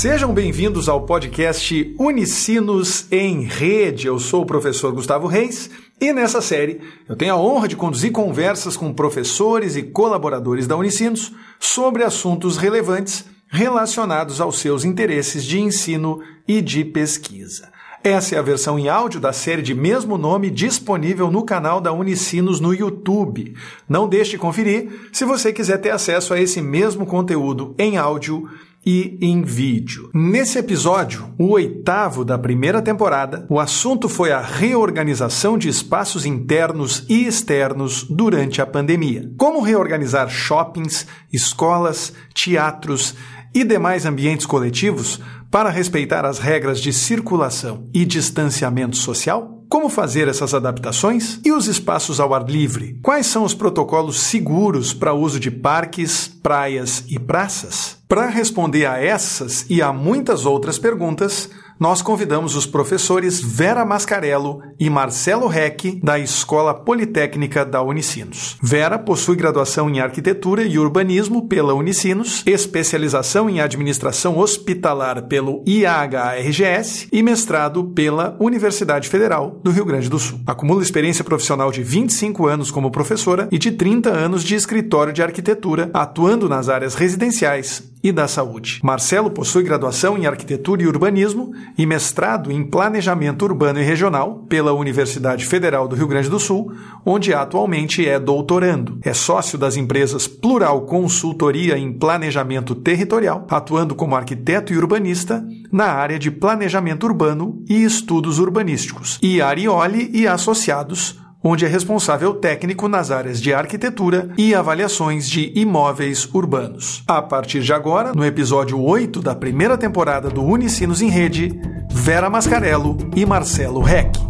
Sejam bem-vindos ao podcast Unicinos em Rede. Eu sou o professor Gustavo Reis e nessa série eu tenho a honra de conduzir conversas com professores e colaboradores da Unicinos sobre assuntos relevantes relacionados aos seus interesses de ensino e de pesquisa. Essa é a versão em áudio da série de mesmo nome disponível no canal da Unicinos no YouTube. Não deixe de conferir se você quiser ter acesso a esse mesmo conteúdo em áudio e em vídeo. Nesse episódio, o oitavo da primeira temporada, o assunto foi a reorganização de espaços internos e externos durante a pandemia. Como reorganizar shoppings, escolas, teatros e demais ambientes coletivos para respeitar as regras de circulação e distanciamento social? Como fazer essas adaptações? E os espaços ao ar livre? Quais são os protocolos seguros para uso de parques, praias e praças? Para responder a essas e a muitas outras perguntas, nós convidamos os professores Vera Mascarello e Marcelo Reck, da Escola Politécnica da Unicinos. Vera possui graduação em Arquitetura e Urbanismo pela Unicinos, especialização em Administração Hospitalar pelo IHRGS e mestrado pela Universidade Federal do Rio Grande do Sul. Acumula experiência profissional de 25 anos como professora e de 30 anos de escritório de arquitetura, atuando nas áreas residenciais e da saúde. Marcelo possui graduação em Arquitetura e Urbanismo e mestrado em Planejamento Urbano e Regional pela Universidade Federal do Rio Grande do Sul, onde atualmente é doutorando. É sócio das empresas Plural Consultoria em Planejamento Territorial, atuando como arquiteto e urbanista na área de planejamento urbano e estudos urbanísticos, e Arioli e Associados, onde é responsável técnico nas áreas de arquitetura e avaliações de imóveis urbanos. A partir de agora, no episódio 8 da primeira temporada do Unicinos em Rede, Vera Mascarello e Marcelo Reck.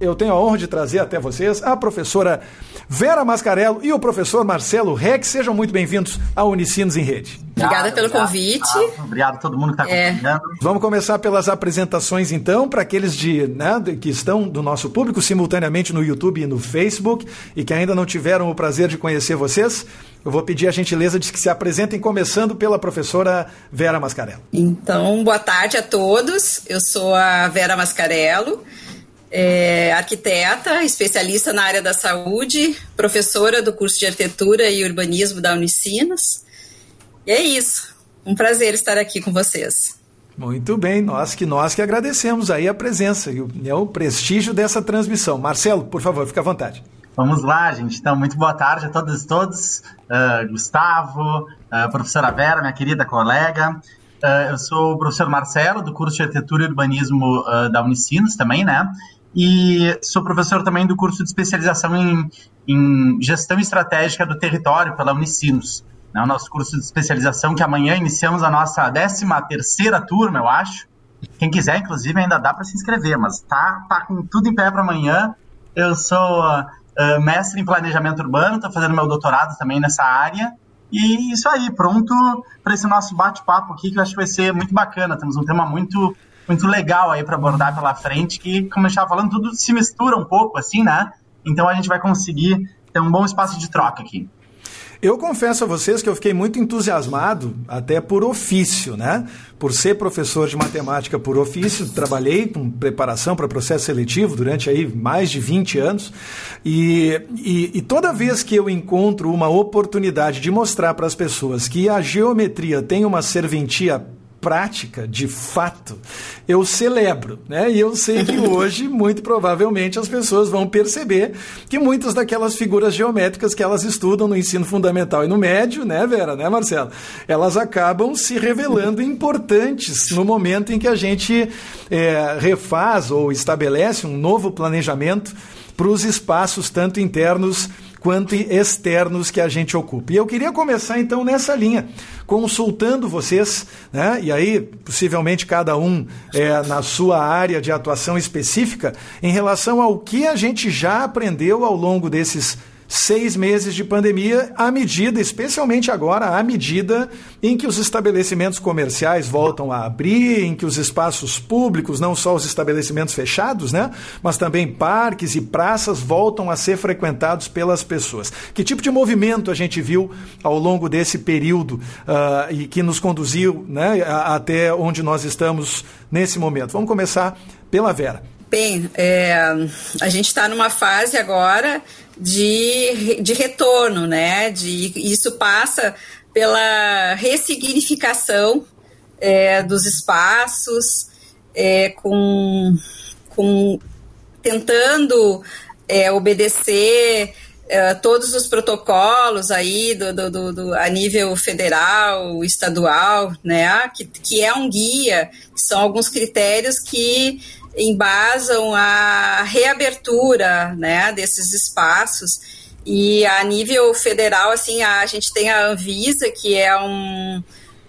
Eu tenho a honra de trazer até vocês a professora Vera Mascarello e o professor Marcelo Reck. Sejam muito bem-vindos ao Unicinos em Rede. Obrigada pelo obrigado, convite. Obrigado, obrigado a todo mundo que está é. acompanhando. Vamos começar pelas apresentações, então, para aqueles de, né, que estão do nosso público simultaneamente no YouTube e no Facebook e que ainda não tiveram o prazer de conhecer vocês. Eu vou pedir a gentileza de que se apresentem, começando pela professora Vera Mascarello. Então, boa tarde a todos. Eu sou a Vera Mascarello é arquiteta, especialista na área da saúde, professora do curso de arquitetura e urbanismo da Unicinos. E é isso. Um prazer estar aqui com vocês. Muito bem, nós que nós que agradecemos aí a presença e o, né, o prestígio dessa transmissão. Marcelo, por favor, fique à vontade. Vamos lá, gente. Então, muito boa tarde a todos e todos. Uh, Gustavo, uh, professora Vera, minha querida colega. Uh, eu sou o professor Marcelo, do curso de Arquitetura e Urbanismo da Unicinos também, né? E sou professor também do curso de especialização em, em gestão estratégica do território pela Unicinos. Né, o nosso curso de especialização, que amanhã iniciamos a nossa 13 terceira turma, eu acho. Quem quiser, inclusive, ainda dá para se inscrever, mas tá, tá com tudo em pé para amanhã. Eu sou uh, mestre em planejamento urbano, estou fazendo meu doutorado também nessa área. E isso aí, pronto para esse nosso bate-papo aqui, que eu acho que vai ser muito bacana. Temos um tema muito muito legal aí para abordar pela frente, que, como eu estava falando, tudo se mistura um pouco, assim, né? Então a gente vai conseguir ter um bom espaço de troca aqui. Eu confesso a vocês que eu fiquei muito entusiasmado, até por ofício, né? Por ser professor de matemática por ofício, trabalhei com preparação para processo seletivo durante aí mais de 20 anos. E, e, e toda vez que eu encontro uma oportunidade de mostrar para as pessoas que a geometria tem uma serventia prática, de fato, eu celebro, né? E eu sei que hoje, muito provavelmente, as pessoas vão perceber que muitas daquelas figuras geométricas que elas estudam no ensino fundamental e no médio, né, Vera, né, Marcelo? Elas acabam se revelando importantes no momento em que a gente é, refaz ou estabelece um novo planejamento para os espaços tanto internos quanto externos que a gente ocupa. E eu queria começar então nessa linha, consultando vocês, né? e aí possivelmente cada um é, na sua área de atuação específica, em relação ao que a gente já aprendeu ao longo desses seis meses de pandemia, à medida, especialmente agora, à medida em que os estabelecimentos comerciais voltam a abrir, em que os espaços públicos, não só os estabelecimentos fechados, né, mas também parques e praças voltam a ser frequentados pelas pessoas. Que tipo de movimento a gente viu ao longo desse período uh, e que nos conduziu né, até onde nós estamos nesse momento? Vamos começar pela Vera. Bem, é, a gente está numa fase agora de, de retorno, né? De, isso passa pela ressignificação é, dos espaços, é, com, com tentando é, obedecer é, todos os protocolos aí do, do, do, do, a nível federal, estadual, né? Que, que é um guia, são alguns critérios que embasam a reabertura né, desses espaços. E a nível federal, assim, a, gente tem a Anvisa, que é um.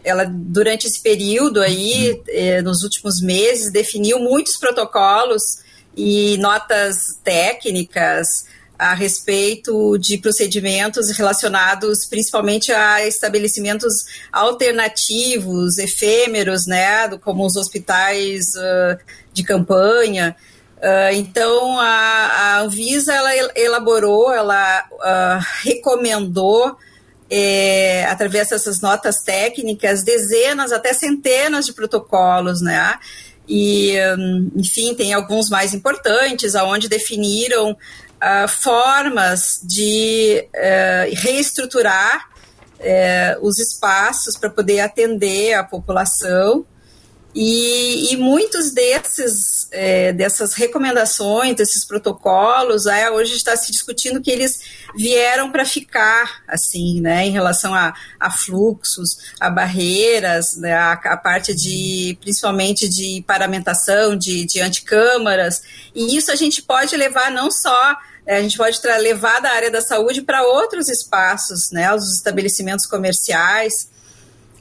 Ela, durante esse período aí, eh, nos últimos meses, definiu muitos protocolos e notas técnicas a respeito de procedimentos relacionados principalmente a estabelecimentos alternativos, efêmeros, né, como os hospitais uh, de campanha. Uh, então, a, a Anvisa ela elaborou, ela uh, recomendou, é, através dessas notas técnicas, dezenas, até centenas de protocolos, né? E, enfim, tem alguns mais importantes, aonde definiram uh, formas de uh, reestruturar uh, os espaços para poder atender a população e, e muitos desses, é, dessas recomendações, desses protocolos, é, hoje está se discutindo que eles vieram para ficar, assim, né, em relação a, a fluxos, a barreiras, né, a, a, parte de, principalmente de paramentação, de, de anticâmaras, e isso a gente pode levar não só é, a gente pode levar da área da saúde para outros espaços, né, os estabelecimentos comerciais,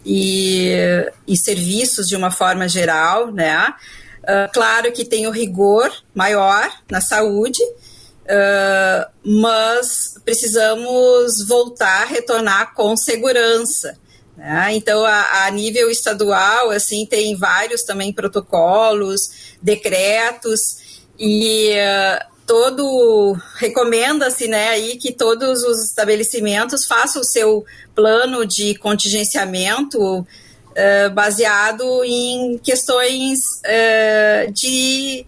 e, e serviços de uma forma geral, né? Uh, claro que tem o rigor maior na saúde, uh, mas precisamos voltar, retornar com segurança. Né? Então, a, a, nível estadual, assim, tem vários também protocolos, decretos, e uh, todo recomenda-se né, aí que todos os estabelecimentos façam o seu plano de contingenciamento uh, baseado em questões uh, de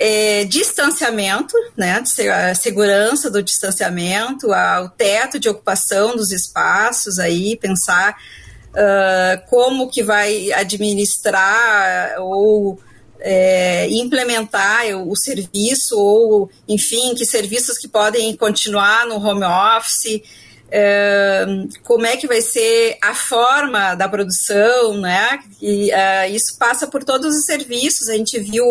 uh, distanciamento, né, a segurança do distanciamento, o teto de ocupação dos espaços, aí pensar como que vai administrar ou é, implementar o serviço ou, enfim, que serviços que podem continuar no home office, é, como é que vai ser a forma da produção, né? E uh, isso passa por todos os serviços. A gente viu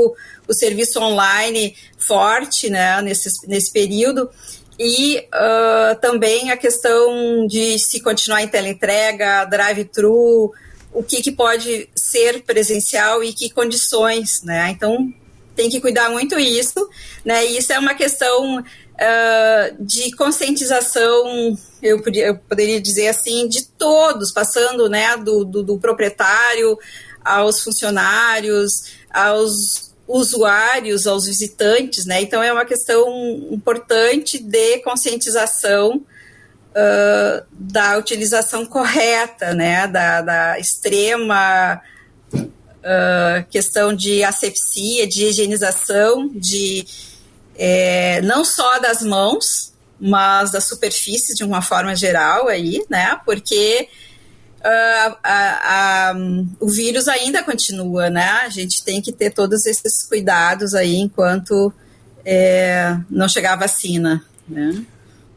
o serviço online forte, né? Nesse, nesse período e uh, também a questão de se continuar em teleentrega, drive-thru, o que, que pode ser presencial e que condições, né? Então tem que cuidar muito isso, né? E isso é uma questão uh, de conscientização, eu, podia, eu, poderia dizer assim, de todos, passando, né, do, do, do proprietário aos funcionários, aos usuários, aos visitantes, né? Então é uma questão importante de conscientização uh, da utilização correta, né, da, da extrema uh, questão de asepsia, de higienização, de é, não só das mãos, mas das superfícies de uma forma geral aí, né, porque Uh, a, a, o vírus ainda continua, né? A gente tem que ter todos esses cuidados aí enquanto é, não chegar a vacina, né?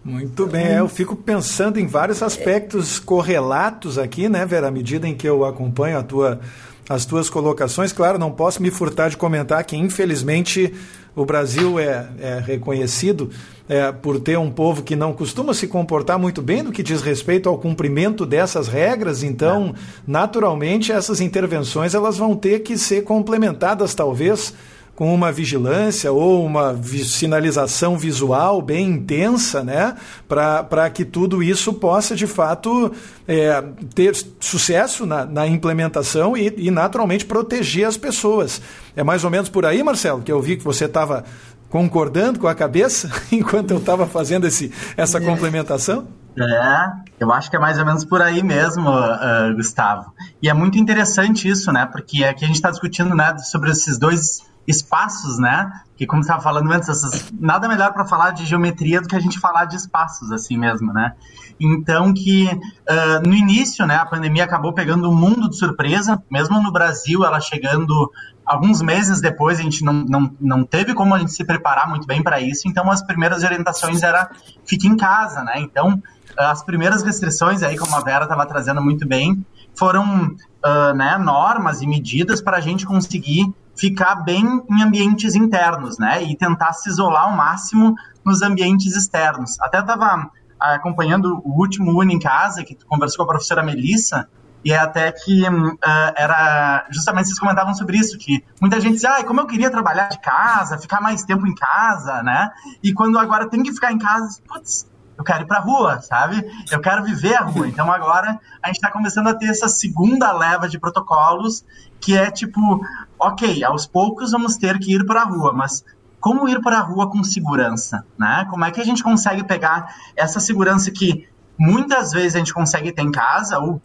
Muito bem, é, eu fico pensando em vários aspectos correlatos aqui, né, Vera, à medida em que eu acompanho a tua, as tuas colocações. Claro, não posso me furtar de comentar que, infelizmente, o Brasil é, é reconhecido é, por ter um povo que não costuma se comportar muito bem no que diz respeito ao cumprimento dessas regras. Então, naturalmente, essas intervenções elas vão ter que ser complementadas, talvez, com uma vigilância ou uma vi sinalização visual bem intensa, né? Para que tudo isso possa, de fato, é, ter sucesso na, na implementação e, e, naturalmente, proteger as pessoas. É mais ou menos por aí, Marcelo, que eu vi que você estava concordando com a cabeça enquanto eu estava fazendo esse, essa complementação? É, eu acho que é mais ou menos por aí mesmo, uh, Gustavo. E é muito interessante isso, né? Porque aqui a gente está discutindo né, sobre esses dois espaços, né? Que como estava falando antes, essas, nada melhor para falar de geometria do que a gente falar de espaços, assim mesmo, né? Então que uh, no início, né, a pandemia acabou pegando o mundo de surpresa, mesmo no Brasil, ela chegando alguns meses depois, a gente não, não, não teve como a gente se preparar muito bem para isso, então as primeiras orientações era fique em casa, né? Então as primeiras restrições aí, como a Vera estava trazendo muito bem, foram uh, né, normas e medidas para a gente conseguir ficar bem em ambientes internos, né? E tentar se isolar ao máximo nos ambientes externos. Até estava acompanhando o último Uni em Casa, que conversou com a professora Melissa, e é até que uh, era justamente vocês comentavam sobre isso que muita gente diz, ah, como eu queria trabalhar de casa, ficar mais tempo em casa, né? E quando agora tem que ficar em casa, putz, eu quero ir pra rua, sabe? Eu quero viver a rua. Então agora a gente está começando a ter essa segunda leva de protocolos que é tipo, ok, aos poucos vamos ter que ir para a rua, mas como ir para a rua com segurança, né? Como é que a gente consegue pegar essa segurança que muitas vezes a gente consegue ter em casa ou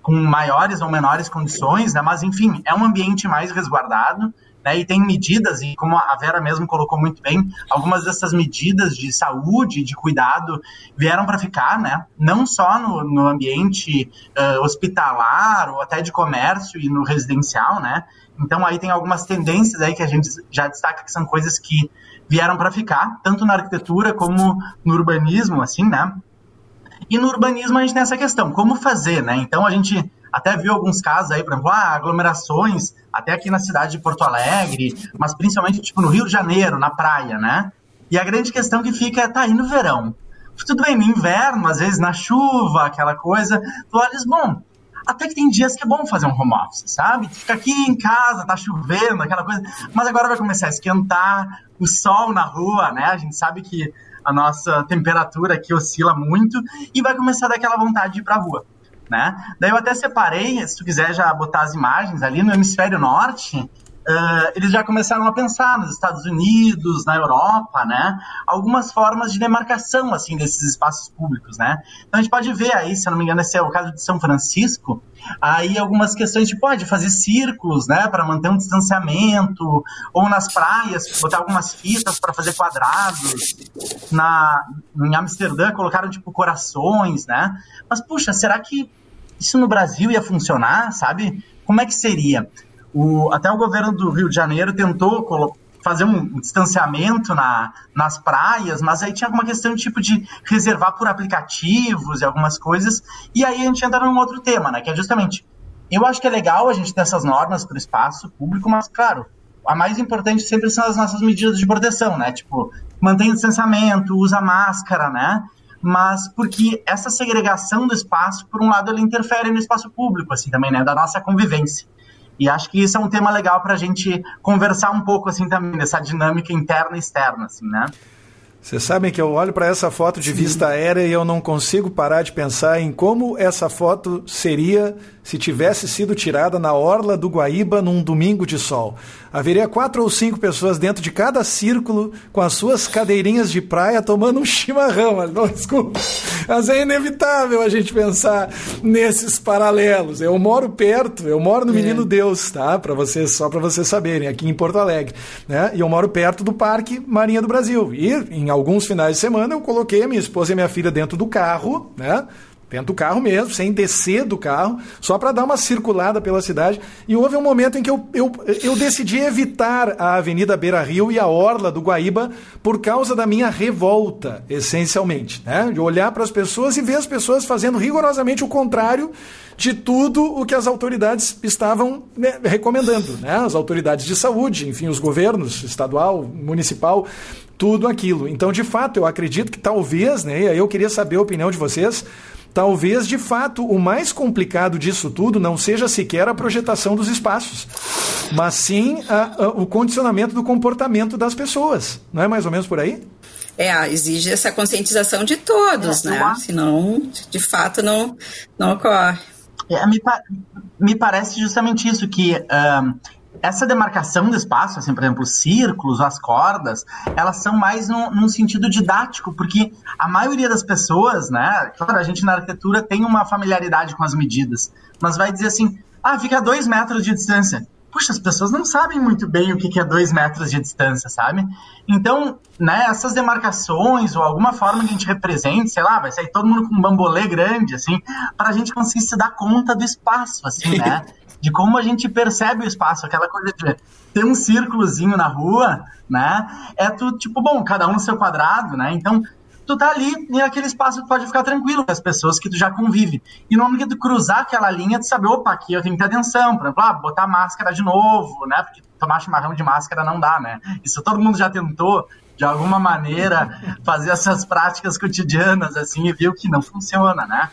com maiores ou menores condições, né? Mas enfim, é um ambiente mais resguardado né, e tem medidas, e como a Vera mesmo colocou muito bem, algumas dessas medidas de saúde, de cuidado, vieram para ficar, né? Não só no, no ambiente uh, hospitalar ou até de comércio e no residencial, né? Então aí tem algumas tendências aí que a gente já destaca que são coisas que vieram para ficar, tanto na arquitetura como no urbanismo, assim, né? E no urbanismo a gente tem essa questão, como fazer, né? Então a gente até viu alguns casos aí, por exemplo, ah, aglomerações, até aqui na cidade de Porto Alegre, mas principalmente tipo no Rio de Janeiro, na praia, né? E a grande questão que fica é, tá aí no verão. Tudo bem, no inverno, às vezes na chuva, aquela coisa, tu olhas, bom, até que tem dias que é bom fazer um home office, sabe? Fica aqui em casa, tá chovendo, aquela coisa, mas agora vai começar a esquentar, o sol na rua, né? A gente sabe que a nossa temperatura aqui oscila muito e vai começar a dar aquela vontade de ir pra rua né? Daí eu até separei, se tu quiser já botar as imagens ali no hemisfério norte, uh, eles já começaram a pensar nos Estados Unidos, na Europa, né? Algumas formas de demarcação, assim, desses espaços públicos, né? Então a gente pode ver aí, se eu não me engano, esse é o caso de São Francisco, aí algumas questões de pode fazer círculos, né, para manter um distanciamento, ou nas praias botar algumas fitas para fazer quadrados. Na em Amsterdã colocaram tipo corações, né? Mas puxa, será que isso no Brasil ia funcionar, sabe? Como é que seria? O, até o governo do Rio de Janeiro tentou fazer um distanciamento na, nas praias, mas aí tinha alguma questão tipo de reservar por aplicativos e algumas coisas. E aí a gente entra num outro tema, né? Que é justamente. Eu acho que é legal a gente ter essas normas para o espaço público, mas, claro, a mais importante sempre são as nossas medidas de proteção, né? Tipo, mantém o distanciamento, usa máscara, né? Mas porque essa segregação do espaço, por um lado, ela interfere no espaço público, assim, também, né? Da nossa convivência. E acho que isso é um tema legal para a gente conversar um pouco assim também dessa dinâmica interna e externa, assim, né? Vocês sabem que eu olho para essa foto de vista aérea e eu não consigo parar de pensar em como essa foto seria se tivesse sido tirada na orla do Guaíba num domingo de sol. Haveria quatro ou cinco pessoas dentro de cada círculo com as suas cadeirinhas de praia tomando um chimarrão. Não, desculpa. Mas é inevitável a gente pensar nesses paralelos. Eu moro perto, eu moro no é. Menino Deus, tá? Para vocês, só para vocês saberem, aqui em Porto Alegre, né? E eu moro perto do Parque Marinha do Brasil. E em alguns finais de semana eu coloquei a minha esposa e a minha filha dentro do carro, né? Dentro do carro mesmo, sem descer do carro, só para dar uma circulada pela cidade. E houve um momento em que eu, eu, eu decidi evitar a Avenida Beira Rio e a Orla do Guaíba por causa da minha revolta, essencialmente. Né? De olhar para as pessoas e ver as pessoas fazendo rigorosamente o contrário de tudo o que as autoridades estavam né, recomendando. Né? As autoridades de saúde, enfim, os governos estadual, municipal, tudo aquilo. Então, de fato, eu acredito que talvez, né, e aí eu queria saber a opinião de vocês, Talvez, de fato, o mais complicado disso tudo não seja sequer a projetação dos espaços, mas sim a, a, o condicionamento do comportamento das pessoas. Não é mais ou menos por aí? É, exige essa conscientização de todos, é, né? Senão, de fato, não, não ocorre. É, me, me parece justamente isso, que essa demarcação do espaço, assim, por exemplo, os círculos, as cordas, elas são mais num, num, sentido didático, porque a maioria das pessoas, né, claro, a gente na arquitetura tem uma familiaridade com as medidas, mas vai dizer assim, ah, fica a dois metros de distância. Puxa, as pessoas não sabem muito bem o que é dois metros de distância, sabe? Então, né, essas demarcações ou alguma forma que a gente represente, sei lá, vai sair todo mundo com um bambolê grande, assim, para a gente conseguir se dar conta do espaço, assim, né? de como a gente percebe o espaço, aquela coisa de ter um círculozinho na rua, né? É tu, tipo, bom, cada um no seu quadrado, né? Então, tu tá ali e aquele espaço tu pode ficar tranquilo com as pessoas que tu já convive. E no momento que tu cruzar aquela linha, tu sabe, opa, aqui eu tenho que ter atenção, por exemplo, ah, botar máscara de novo, né? Porque tomar chimarrão de máscara não dá, né? Isso todo mundo já tentou, de alguma maneira, fazer essas práticas cotidianas, assim, e viu que não funciona, né?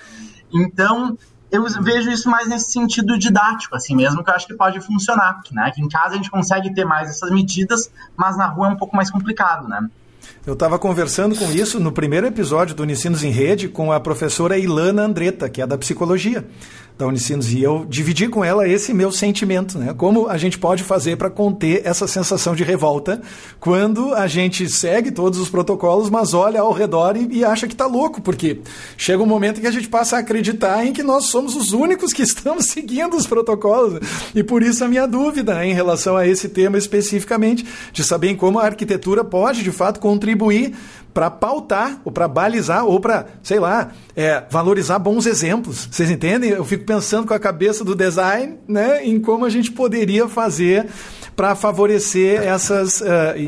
Então, eu vejo isso mais nesse sentido didático, assim mesmo, que eu acho que pode funcionar, né? Que em casa a gente consegue ter mais essas medidas, mas na rua é um pouco mais complicado, né? Eu estava conversando com isso no primeiro episódio do Unicinos em Rede com a professora Ilana Andretta, que é da psicologia da Unicinos e eu dividi com ela esse meu sentimento, né? Como a gente pode fazer para conter essa sensação de revolta quando a gente segue todos os protocolos, mas olha ao redor e, e acha que está louco, porque chega um momento que a gente passa a acreditar em que nós somos os únicos que estamos seguindo os protocolos. E por isso a minha dúvida né, em relação a esse tema especificamente, de saber como a arquitetura pode de fato contribuir para pautar, ou para balizar, ou para, sei lá, é, valorizar bons exemplos. Vocês entendem? Eu fico pensando com a cabeça do design né, em como a gente poderia fazer para favorecer essas, uh,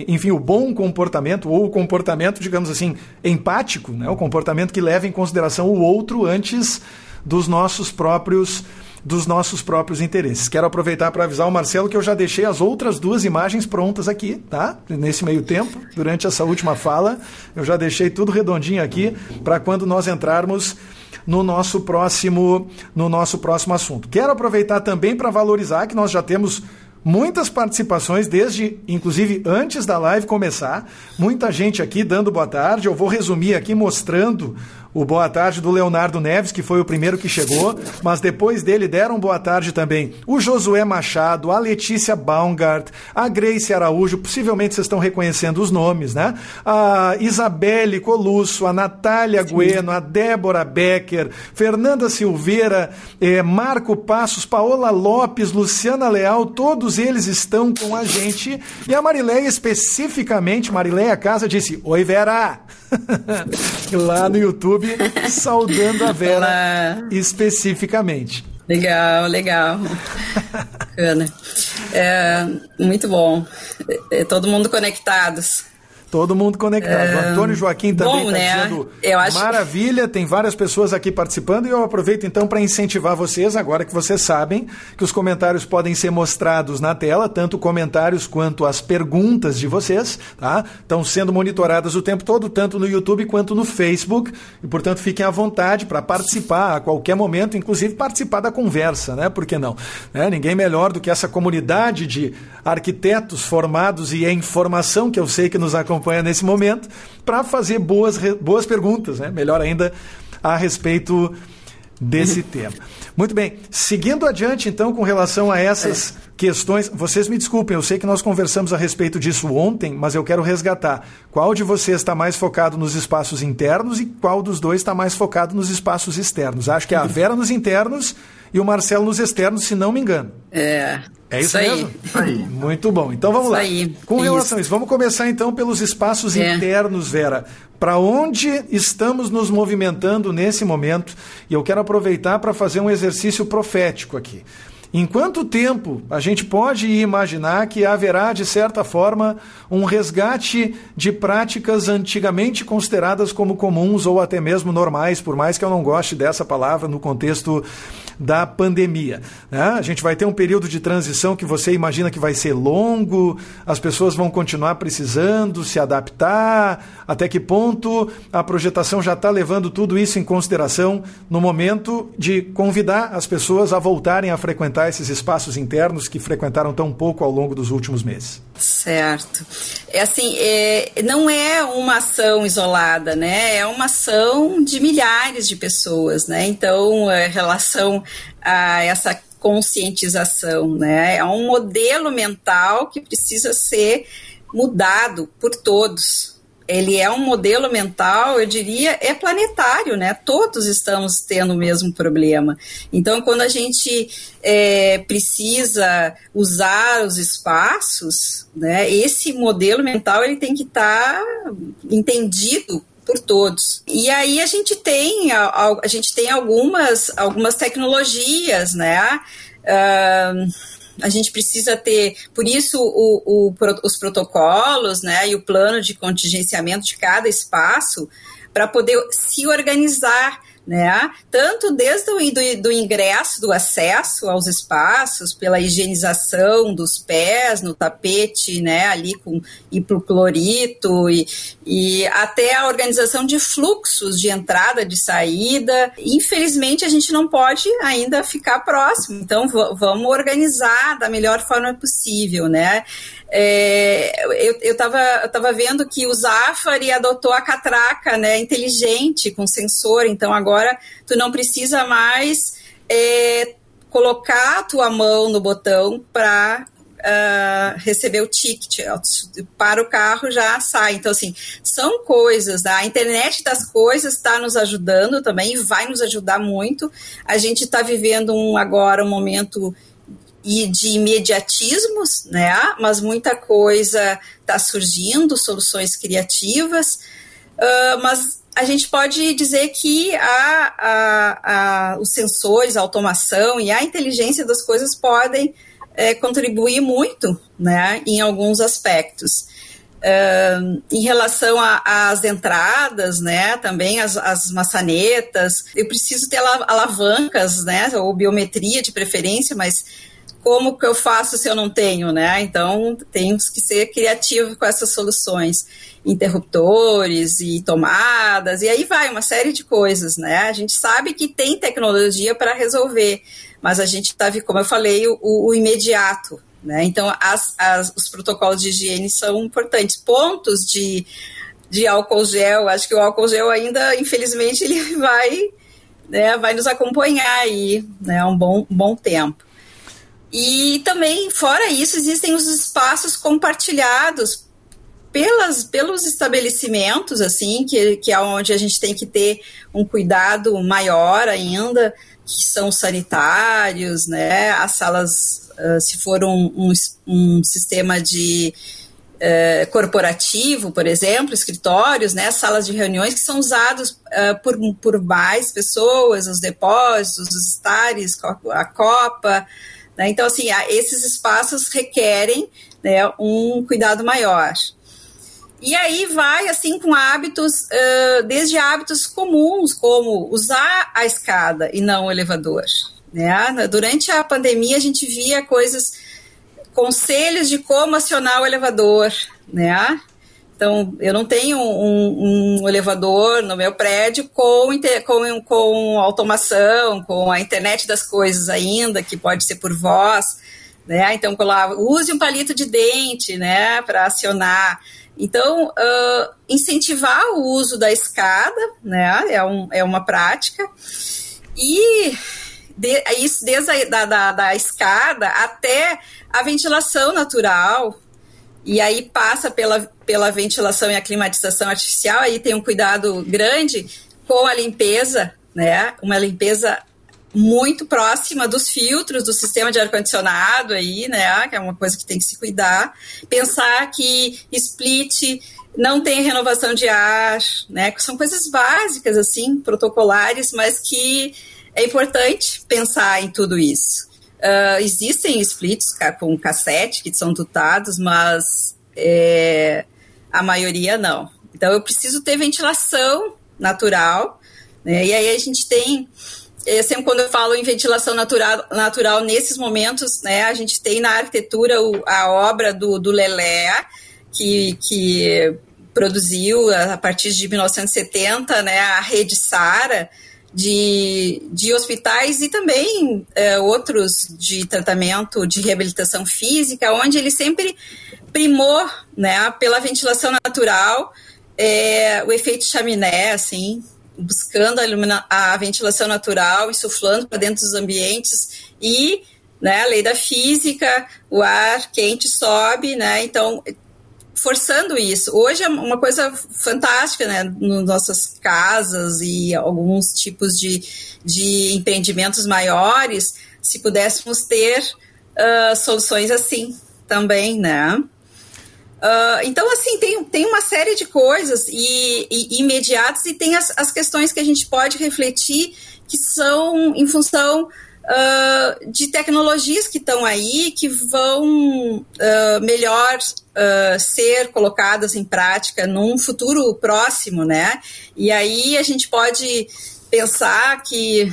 enfim, o bom comportamento, ou o comportamento, digamos assim, empático, né, o comportamento que leva em consideração o outro antes dos nossos próprios dos nossos próprios interesses. Quero aproveitar para avisar o Marcelo que eu já deixei as outras duas imagens prontas aqui, tá? Nesse meio tempo, durante essa última fala, eu já deixei tudo redondinho aqui para quando nós entrarmos no nosso próximo no nosso próximo assunto. Quero aproveitar também para valorizar que nós já temos muitas participações, desde inclusive antes da live começar. Muita gente aqui dando boa tarde. Eu vou resumir aqui mostrando o boa tarde do Leonardo Neves, que foi o primeiro que chegou, mas depois dele deram boa tarde também o Josué Machado, a Letícia Baumgart, a Grace Araújo, possivelmente vocês estão reconhecendo os nomes, né? A Isabelle Colusso, a Natália Gueno, a Débora Becker, Fernanda Silveira, eh, Marco Passos, Paola Lopes, Luciana Leal, todos eles estão com a gente. E a Marileia especificamente, Marileia Casa disse: Oi, Vera! Lá no YouTube saudando a Vera Olá. especificamente. Legal, legal. Bacana. É, muito bom. É, é todo mundo conectados. Todo mundo conectado. É... O Antônio Joaquim também está né? dizendo eu acho... maravilha, tem várias pessoas aqui participando e eu aproveito então para incentivar vocês, agora que vocês sabem que os comentários podem ser mostrados na tela, tanto comentários quanto as perguntas de vocês, tá? Estão sendo monitoradas o tempo todo, tanto no YouTube quanto no Facebook, e portanto fiquem à vontade para participar a qualquer momento, inclusive participar da conversa, né? Por que não? Né? Ninguém melhor do que essa comunidade de arquitetos formados e em formação que eu sei que nos acompanha acompanha nesse momento, para fazer boas, boas perguntas, né? melhor ainda, a respeito desse tema. Muito bem, seguindo adiante então com relação a essas é. Questões, vocês me desculpem, eu sei que nós conversamos a respeito disso ontem, mas eu quero resgatar. Qual de vocês está mais focado nos espaços internos e qual dos dois está mais focado nos espaços externos? Acho que é a Vera nos internos e o Marcelo nos externos, se não me engano. É. É isso, isso mesmo? Aí. Muito bom. Então vamos isso lá. Aí. Com relação isso. a isso, vamos começar então pelos espaços é. internos, Vera. Para onde estamos nos movimentando nesse momento? E eu quero aproveitar para fazer um exercício profético aqui. Em quanto tempo a gente pode imaginar que haverá, de certa forma, um resgate de práticas antigamente consideradas como comuns ou até mesmo normais, por mais que eu não goste dessa palavra no contexto da pandemia. Né? A gente vai ter um período de transição que você imagina que vai ser longo, as pessoas vão continuar precisando se adaptar, até que ponto a projetação já está levando tudo isso em consideração no momento de convidar as pessoas a voltarem a frequentar valorizar esses espaços internos que frequentaram tão pouco ao longo dos últimos meses? Certo. É assim, é, não é uma ação isolada, né? É uma ação de milhares de pessoas, né? Então, em relação a essa conscientização, né? É um modelo mental que precisa ser mudado por todos, ele é um modelo mental, eu diria, é planetário, né? Todos estamos tendo o mesmo problema. Então, quando a gente é, precisa usar os espaços, né? Esse modelo mental ele tem que estar tá entendido por todos. E aí a gente tem a, a gente tem algumas algumas tecnologias, né? Uh, a gente precisa ter, por isso o, o, os protocolos, né, e o plano de contingenciamento de cada espaço para poder se organizar né? Tanto desde o do, do, ingresso, do acesso aos espaços, pela higienização dos pés no tapete, né? Ali com hipoclorito e, e até a organização de fluxos de entrada, de saída. Infelizmente, a gente não pode ainda ficar próximo. Então, vamos organizar da melhor forma possível, né? É, eu estava eu tava vendo que o Zafari adotou a catraca né, inteligente com sensor, então agora tu não precisa mais é, colocar a tua mão no botão para uh, ah, receber o ticket. Para o carro já sai. Então, assim, são coisas. Né? A internet das coisas está nos ajudando também vai nos ajudar muito. A gente está vivendo um, agora um momento e de imediatismos, né? Mas muita coisa está surgindo, soluções criativas, uh, mas a gente pode dizer que a, a, a, os sensores, a automação e a inteligência das coisas podem é, contribuir muito, né? Em alguns aspectos. Uh, em relação às entradas, né, também as, as, maçanetas, eu preciso ter alavancas, né, ou biometria de preferência, mas como que eu faço se eu não tenho, né? Então, temos que ser criativos com essas soluções, interruptores e tomadas, e aí vai uma série de coisas, né? A gente sabe que tem tecnologia para resolver, mas a gente está, como eu falei, o, o imediato, né? Então, as, as, os protocolos de higiene são importantes. Pontos de, de álcool gel, acho que o álcool gel ainda, infelizmente, ele vai, né, vai nos acompanhar aí, né, um bom, bom tempo. E também, fora isso, existem os espaços compartilhados pelas, pelos estabelecimentos, assim, que, que é onde a gente tem que ter um cuidado maior ainda, que são sanitários, né, as salas, uh, se for um, um, um sistema de uh, corporativo, por exemplo, escritórios, né, salas de reuniões que são usados uh, por, por mais pessoas, os depósitos, os estares, a copa, né? Então, assim, esses espaços requerem né, um cuidado maior. E aí vai assim com hábitos, desde hábitos comuns, como usar a escada e não o elevador. Né? Durante a pandemia a gente via coisas, conselhos de como acionar o elevador, né? Então, eu não tenho um, um elevador no meu prédio com, com, com automação, com a internet das coisas ainda, que pode ser por voz, né? Então, use um palito de dente, né, para acionar. Então, uh, incentivar o uso da escada, né, é, um, é uma prática. E de, isso desde a da, da, da escada até a ventilação natural, e aí passa pela, pela ventilação e a climatização artificial, aí tem um cuidado grande com a limpeza, né? Uma limpeza muito próxima dos filtros do sistema de ar-condicionado aí, né? Que é uma coisa que tem que se cuidar. Pensar que split não tem renovação de ar, né? Que são coisas básicas, assim, protocolares, mas que é importante pensar em tudo isso. Uh, existem splits com cassete que são tutados, mas é, a maioria não. Então eu preciso ter ventilação natural, né? e aí a gente tem é, sempre quando eu falo em ventilação natural, natural nesses momentos, né, a gente tem na arquitetura o, a obra do, do Lelé, que, que produziu a partir de 1970, né, a rede Sara, de, de hospitais e também é, outros de tratamento de reabilitação física, onde ele sempre primou né, pela ventilação natural, é, o efeito chaminé, assim, buscando a, a ventilação natural, insuflando para dentro dos ambientes e né, a lei da física, o ar quente sobe, né, então forçando isso. Hoje é uma coisa fantástica, né, nas nossas casas e alguns tipos de, de empreendimentos maiores, se pudéssemos ter uh, soluções assim também, né. Uh, então, assim, tem, tem uma série de coisas e, e imediatas e tem as, as questões que a gente pode refletir que são em função uh, de tecnologias que estão aí, que vão uh, melhor ser colocadas em prática num futuro próximo, né? E aí a gente pode pensar que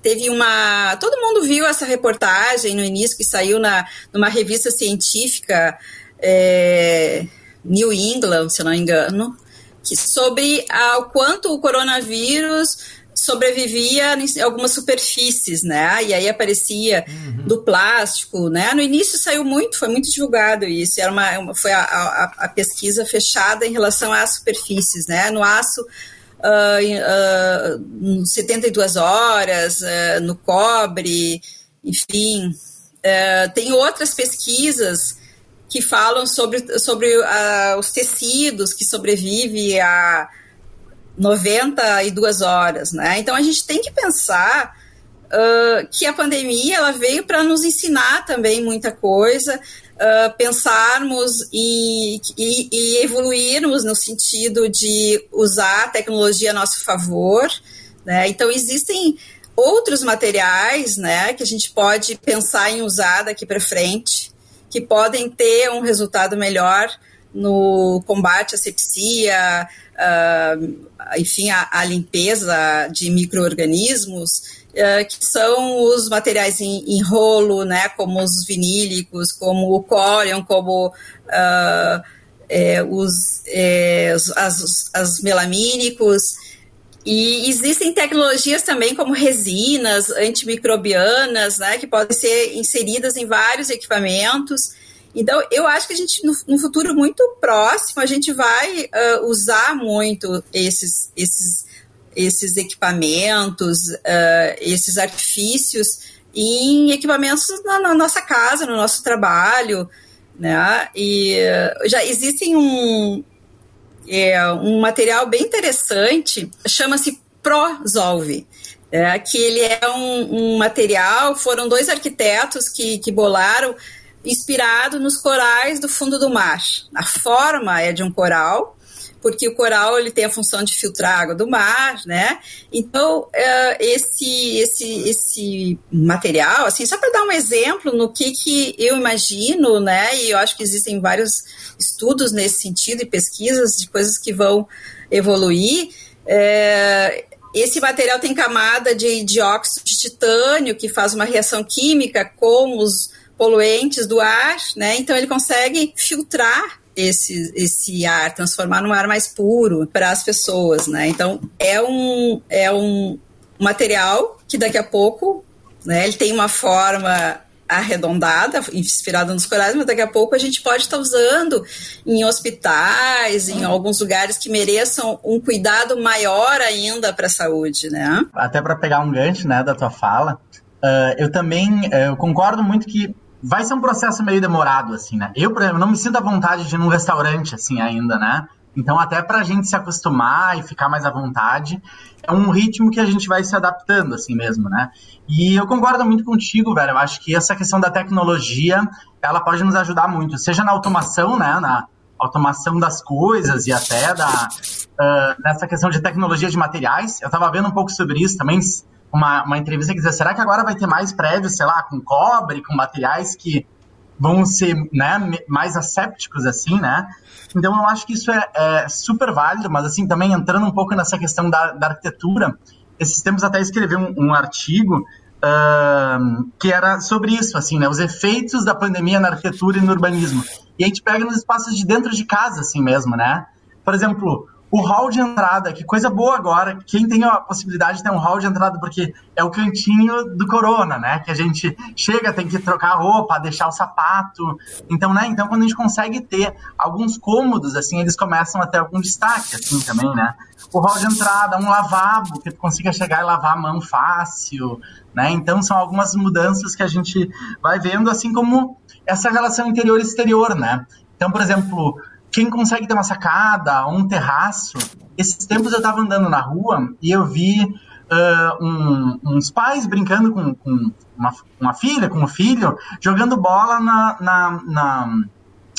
teve uma. Todo mundo viu essa reportagem no início que saiu na, numa revista científica é, New England, se não me engano, que sobre o quanto o coronavírus sobrevivia em algumas superfícies, né? E aí aparecia uhum. do plástico, né? No início saiu muito, foi muito divulgado isso. Era uma, uma foi a, a, a, pesquisa fechada em relação às superfícies, né? No aço, uh, uh, 72 horas, uh, no cobre, enfim. Uh, tem outras pesquisas que falam sobre, sobre uh, os tecidos que sobrevivem a 92 horas, né? Então a gente tem que pensar uh, que a pandemia ela veio para nos ensinar também muita coisa, uh, pensarmos e, e, e, evoluirmos no sentido de usar a tecnologia a nosso favor, né? Então existem outros materiais, né, que a gente pode pensar em usar daqui para frente que podem ter um resultado melhor no combate à sepsia, uh, enfim, a, limpeza de micro-organismos, uh, que são os materiais em, em, rolo, né, como os vinílicos, como o córion, como uh, é, os, é, as, as melamínicos, e existem tecnologias também como resinas antimicrobianas, né, que podem ser inseridas em vários equipamentos. Então, eu acho que a gente, no, no futuro muito próximo, a gente vai uh, usar muito esses, esses, esses equipamentos, uh, esses artifícios em equipamentos na, na, nossa casa, no nosso trabalho, né? E uh, já existem um, é, um material bem interessante, chama-se Prozolve. É, que ele é um, um, material, foram dois arquitetos que, que bolaram, inspirado nos corais do fundo do mar. A forma é de um coral, porque o coral ele tem a função de filtrar água do mar, né? Então é, esse esse esse material, assim, só para dar um exemplo no que que eu imagino, né? E eu acho que existem vários estudos nesse sentido e pesquisas de coisas que vão evoluir. É, esse material tem camada de dióxido de titânio que faz uma reação química com os poluentes do ar, né? Então ele consegue filtrar esse, esse ar, transformar num ar mais puro para as pessoas, né? Então é um, é um material que daqui a pouco, né? Ele tem uma forma arredondada, inspirada nos corais, mas daqui a pouco a gente pode estar usando em hospitais, em alguns lugares que mereçam um cuidado maior ainda para a saúde, né? Até para pegar um gancho, né, da tua fala, uh, eu também uh, eu concordo muito que vai ser um processo meio demorado, assim, né? Eu, por exemplo, não me sinto à vontade de ir num restaurante, assim, ainda, né? Então, até para a gente se acostumar e ficar mais à vontade, é um ritmo que a gente vai se adaptando, assim mesmo, né? E eu concordo muito contigo, velho. Eu acho que essa questão da tecnologia, ela pode nos ajudar muito, seja na automação, né? Na automação das coisas e até da, uh, nessa questão de tecnologia de materiais. Eu estava vendo um pouco sobre isso também, uma, uma entrevista que dizia, será que agora vai ter mais prédios, sei lá, com cobre, com materiais que vão ser né, mais assépticos, assim, né? Então eu acho que isso é, é, super válido, mas assim, também entrando um pouco nessa questão da, da arquitetura, esses tempos até escrevi um, um artigo uh, que era sobre isso, assim, né? Os efeitos da pandemia na arquitetura e no urbanismo. E a gente pega nos espaços de dentro de casa, assim mesmo, né? Por exemplo, o hall de entrada, que coisa boa agora. Quem tem a possibilidade de ter um hall de entrada, porque é o cantinho do corona, né? Que a gente chega, tem que trocar a roupa, deixar o sapato. Então, né? Então, quando a gente consegue ter alguns cômodos, assim, eles começam a ter algum destaque, assim, também, né? O hall de entrada, um lavabo, que tu consiga chegar e lavar a mão fácil, né? Então, são algumas mudanças que a gente vai vendo, assim como essa relação interior-exterior, né? Então, por exemplo, quem consegue ter uma sacada um terraço. Esses tempos eu estava andando na rua e eu vi uh, um, uns pais brincando com, com uma, uma, filha, com um filho, jogando bola na, na, na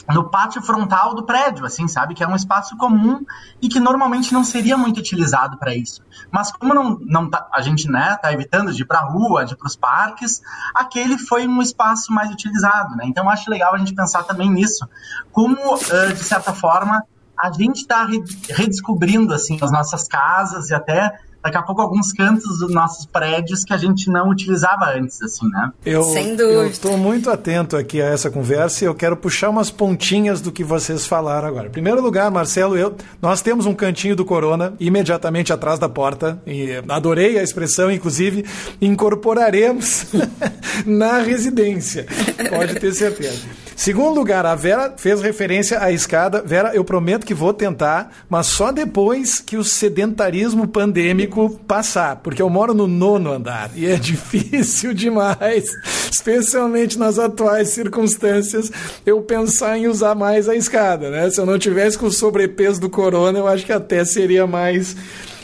no pátio frontal do prédio, assim, sabe? Que é um espaço comum e que normalmente não seria muito utilizado para isso. Mas como não, não tá, a gente né, tá evitando de ir para a rua, de ir para os parques, aquele foi um espaço mais utilizado, né? Então acho legal a gente pensar também nisso. Como, uh, de certa forma, a gente está redescobrindo assim as nossas casas e até daqui a pouco alguns cantos dos nossos prédios que a gente não utilizava antes, assim, né? Eu, Sem dúvida. Eu estou muito atento aqui a essa conversa e eu quero puxar umas pontinhas do que vocês falaram agora. Em primeiro lugar, Marcelo, eu, nós temos um cantinho do Corona imediatamente atrás da porta e adorei a expressão, inclusive incorporaremos na residência. Pode ter certeza. Segundo lugar, a Vera fez referência à escada. Vera, eu prometo que vou tentar, mas só depois que o sedentarismo pandêmico passar, porque eu moro no nono andar e é difícil demais, especialmente nas atuais circunstâncias, eu pensar em usar mais a escada, né? Se eu não tivesse com o sobrepeso do corona, eu acho que até seria mais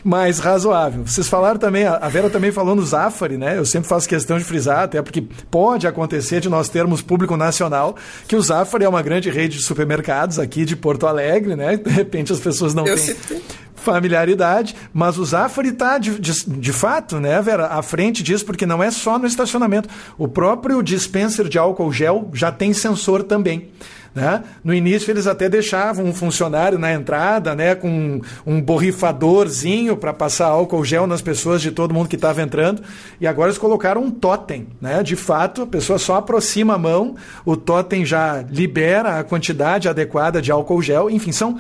mais razoável. Vocês falaram também, a Vera também falou no Zafari, né? Eu sempre faço questão de frisar, até porque pode acontecer de nós termos público nacional, que o Zafari é uma grande rede de supermercados aqui de Porto Alegre, né? De repente as pessoas não Eu têm citei. familiaridade, mas o Zafari está de, de, de, fato, né, Vera, à frente disso, porque não é só no estacionamento. O próprio dispenser de álcool gel já tem sensor também. Né? No início eles até deixavam um funcionário na entrada, né, com um borrifadorzinho para passar álcool gel nas pessoas de todo mundo que estava entrando, e agora eles colocaram um totem, né? De fato, a pessoa só aproxima a mão, o totem já libera a quantidade adequada de álcool gel, enfim, são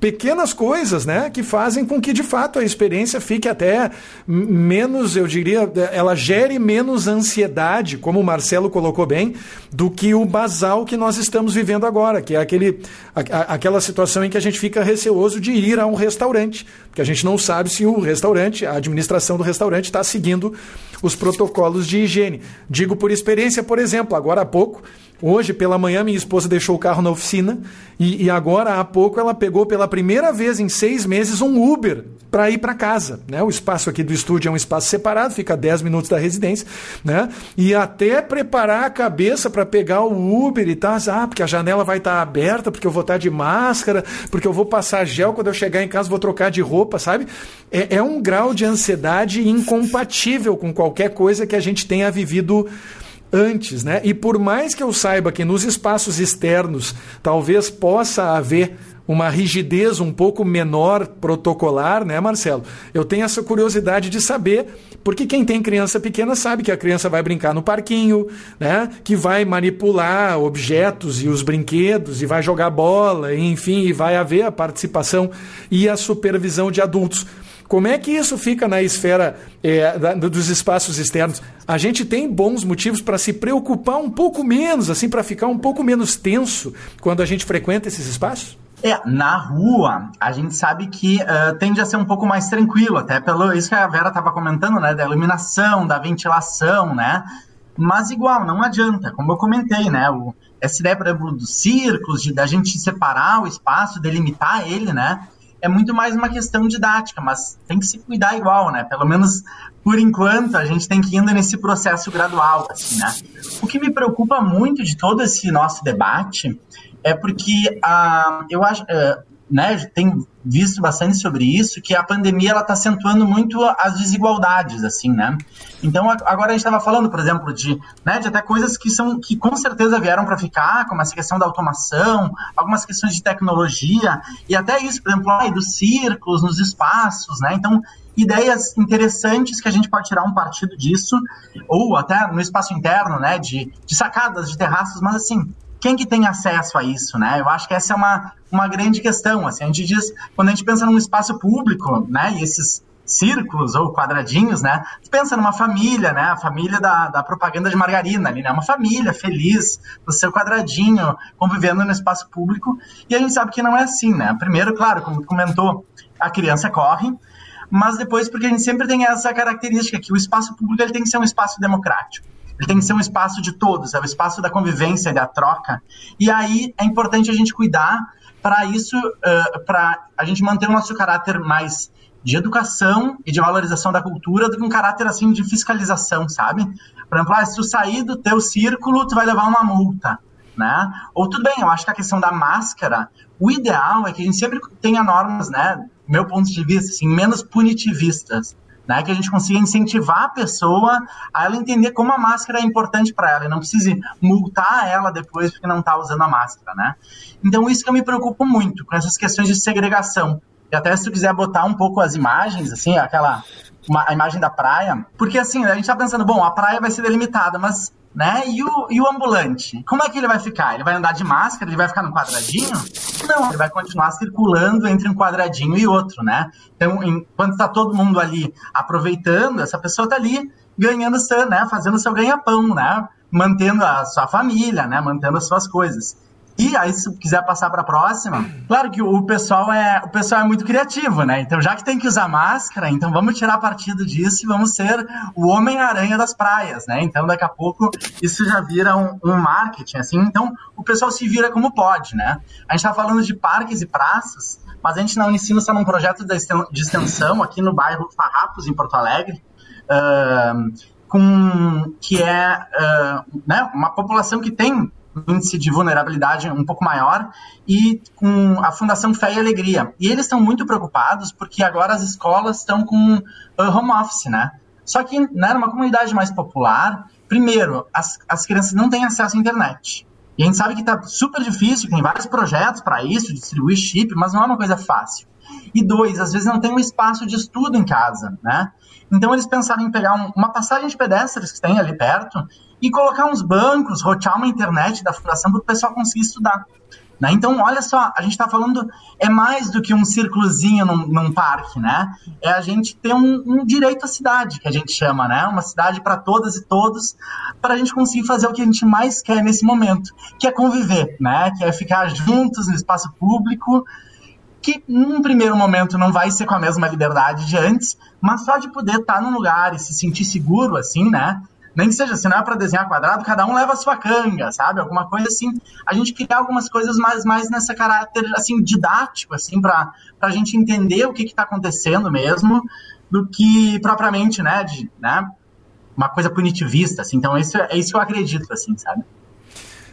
pequenas coisas, né, que fazem com que de fato a experiência fique até menos, eu diria, ela gere menos ansiedade, como o Marcelo colocou bem, do que o basal que nós estamos vivendo agora, que é aquele, a, aquela situação em que a gente fica receoso de ir a um restaurante, porque a gente não sabe se o restaurante, a administração do restaurante está seguindo os protocolos de higiene. Digo por experiência, por exemplo, agora há pouco Hoje, pela manhã, minha esposa deixou o carro na oficina e, e agora, há pouco, ela pegou pela primeira vez em seis meses um Uber para ir para casa. Né? O espaço aqui do estúdio é um espaço separado, fica a 10 minutos da residência. Né? E até preparar a cabeça para pegar o Uber e tal. Ah, porque a janela vai estar tá aberta, porque eu vou estar tá de máscara, porque eu vou passar gel quando eu chegar em casa, vou trocar de roupa, sabe? É, é um grau de ansiedade incompatível com qualquer coisa que a gente tenha vivido antes, né? E por mais que eu saiba que nos espaços externos talvez possa haver uma rigidez um pouco menor protocolar, né, Marcelo? Eu tenho essa curiosidade de saber, porque quem tem criança pequena sabe que a criança vai brincar no parquinho, né? Que vai manipular objetos e os brinquedos e vai jogar bola, enfim, e vai haver a participação e a supervisão de adultos. Como é que isso fica na esfera é, da, dos espaços externos? A gente tem bons motivos para se preocupar um pouco menos, assim, para ficar um pouco menos tenso quando a gente frequenta esses espaços? É, na rua, a gente sabe que uh, tende a ser um pouco mais tranquilo, até pelo isso que a Vera estava comentando, né, da iluminação, da ventilação, né? Mas igual, não adianta, como eu comentei, né? O, essa ideia, por exemplo, dos círculos, de da gente separar o espaço, delimitar ele, né? É muito mais uma questão didática, mas tem que se cuidar igual, né? Pelo menos por enquanto a gente tem que ir nesse processo gradual, assim, né? O que me preocupa muito de todo esse nosso debate é porque uh, eu acho, uh, né, tem visto bastante sobre isso, que a pandemia ela está acentuando muito as desigualdades, assim, né? Então agora a gente estava falando, por exemplo, de, né, de até coisas que são que com certeza vieram para ficar, como essa questão da automação, algumas questões de tecnologia e até isso, por exemplo, aí, dos círculos nos espaços, né? Então ideias interessantes que a gente pode tirar um partido disso, ou até no espaço interno, né, de, de sacadas, de terraços, mas assim, quem que tem acesso a isso, né? Eu acho que essa é uma, uma grande questão, assim, a gente diz, quando a gente pensa num espaço público, né, e esses círculos ou quadradinhos, né? Pensa numa família, né? A família da, da propaganda de margarina ali, né? Uma família feliz, no seu quadradinho, convivendo no espaço público. E a gente sabe que não é assim, né? Primeiro, claro, como comentou, a criança corre, mas depois porque a gente sempre tem essa característica que o espaço público ele tem que ser um espaço democrático. Ele tem que ser um espaço de todos, é o espaço da convivência da troca. E aí é importante a gente cuidar para isso, uh, para a gente manter o nosso caráter mais de educação e de valorização da cultura do que um caráter assim de fiscalização, sabe? Por exemplo, ah, se tu sair do teu círculo, tu vai levar uma multa, né? Ou tudo bem, eu acho que a questão da máscara, o ideal é que a gente sempre tenha normas, né? Meu ponto de vista, assim, menos punitivistas, né? Que a gente consiga incentivar a pessoa a ela entender como a máscara é importante para ela e não precise multar ela depois porque não está usando a máscara, né? Então isso que eu me preocupo muito com essas questões de segregação e até se tu quiser botar um pouco as imagens, assim, aquela uma, a imagem da praia, porque assim, a gente tá pensando, bom, a praia vai ser delimitada, mas né? E o, e o ambulante? Como é que ele vai ficar? Ele vai andar de máscara? Ele vai ficar no quadradinho? Não, ele vai continuar circulando entre um quadradinho e outro, né? Então, enquanto está todo mundo ali aproveitando, essa pessoa está ali ganhando, seu, né? Fazendo seu ganha-pão, né? Mantendo a sua família, né? Mantendo as suas coisas. E aí, se quiser passar para a próxima, claro que o pessoal é o pessoal é muito criativo, né? Então, já que tem que usar máscara, então vamos tirar partido disso e vamos ser o Homem-Aranha das praias, né? Então, daqui a pouco isso já vira um, um, marketing, assim. Então, o pessoal se vira como pode, né? A gente está falando de parques e praças, mas a gente na Unicino está num projeto de extensão aqui no bairro Farrapos, em Porto Alegre. Uh, com que é uh, né, uma população que tem índice de vulnerabilidade um pouco maior e com a Fundação Fé e Alegria. E eles estão muito preocupados porque agora as escolas estão com uh, home office, né? Só que né, numa comunidade mais popular, primeiro, as, as crianças não têm acesso à internet. E a gente sabe que está super difícil, tem vários projetos para isso, distribuir chip, mas não é uma coisa fácil. E dois, às vezes não tem um espaço de estudo em casa, né? Então eles pensaram em pegar um, uma passagem de pedestres que tem ali perto e colocar uns bancos, rotear uma internet da fundação para o pessoal conseguir estudar. Né? Então, olha só, a gente está falando, é mais do que um círculozinho num, num, parque, né? É a gente ter um, um, direito à cidade, que a gente chama, né? Uma cidade para todas e todos, para a gente conseguir fazer o que a gente mais quer nesse momento, que é conviver, né? Que é ficar juntos no espaço público, que num primeiro momento não vai ser com a mesma liberdade de antes, mas só de poder estar tá num lugar e se sentir seguro, assim, né? Nem que seja, se não é para desenhar quadrado, cada um leva a sua canga, sabe? Alguma coisa assim. A gente criar algumas coisas mais, mais nessa caráter, assim, didático, assim, para a gente entender o que está acontecendo mesmo, do que propriamente, né, de, né, uma coisa punitivista, assim. Então, isso, é isso que eu acredito, assim, sabe?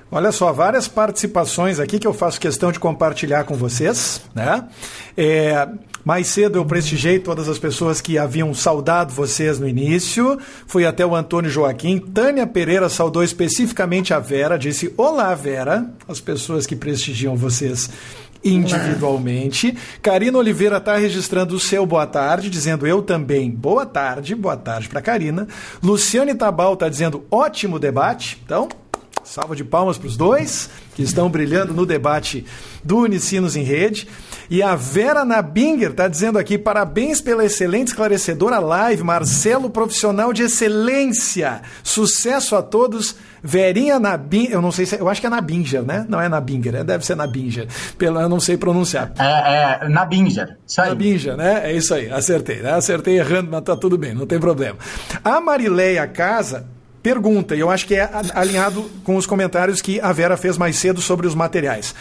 Olha só, várias participações aqui que eu faço questão de compartilhar com vocês, né? É, mais cedo eu prestigiei todas as pessoas que haviam saudado vocês no início. Fui até o Antônio Joaquim. Tânia Pereira saudou especificamente a Vera, disse: Olá, Vera, as pessoas que prestigiam vocês individualmente. Karina Oliveira está registrando o seu boa tarde, dizendo eu também boa tarde, boa tarde para Karina. Luciane Tabal está dizendo ótimo debate. Então, salva de palmas para os dois que estão brilhando no debate do Unicinos em Rede. E a Vera Nabinger está dizendo aqui: parabéns pela excelente esclarecedora live, Marcelo, profissional de excelência. Sucesso a todos. Verinha Nabinger, eu não sei se, eu acho que é Nabinger, né? Não é Nabinger, é, deve ser Nabinger, pela, eu não sei pronunciar. É, é Nabinger, isso aí. Nabinger, né? É isso aí, acertei, né? Acertei errando, mas tá tudo bem, não tem problema. A Marileia Casa pergunta, e eu acho que é alinhado com os comentários que a Vera fez mais cedo sobre os materiais.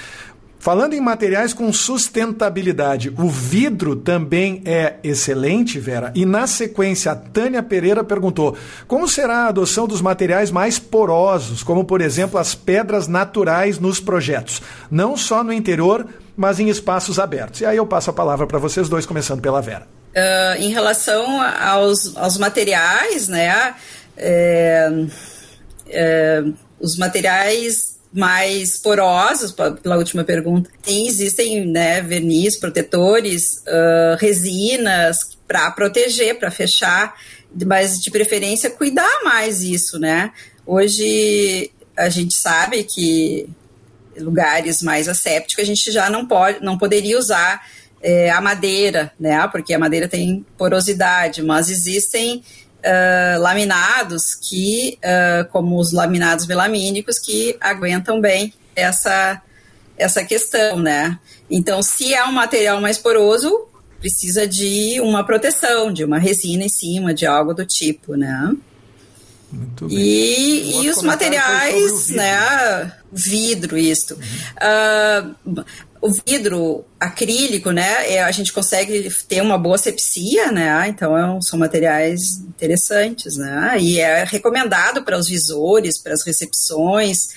Falando em materiais com sustentabilidade, o vidro também é excelente, Vera. E na sequência, a Tânia Pereira perguntou: como será a adoção dos materiais mais porosos, como por exemplo as pedras naturais nos projetos, não só no interior, mas em espaços abertos? E aí eu passo a palavra para vocês dois, começando pela Vera. Uh, em relação aos, aos materiais, né? É, é, os materiais mais porosos, pela última pergunta. Sim, existem né, verniz, protetores, uh, resinas para proteger, para fechar, mas de preferência cuidar mais isso, né? Hoje a gente sabe que lugares mais assépticos, a gente já não pode, não poderia usar é, a madeira, né? Porque a madeira tem porosidade, mas existem uh, laminados que, uh, como os laminados melamínicos, que aguentam bem essa, essa questão, né? Então, se é um material mais poroso, precisa de uma proteção, de uma resina em cima, de algo do tipo, né? Muito bem. E, e os materiais, vidro. né? Vidro, isto. Uhum. Uh, o vidro acrílico, né? É, a gente consegue ter uma boa sepsia, né? Então é são materiais interessantes, né? E é recomendado para os visores, para as recepções,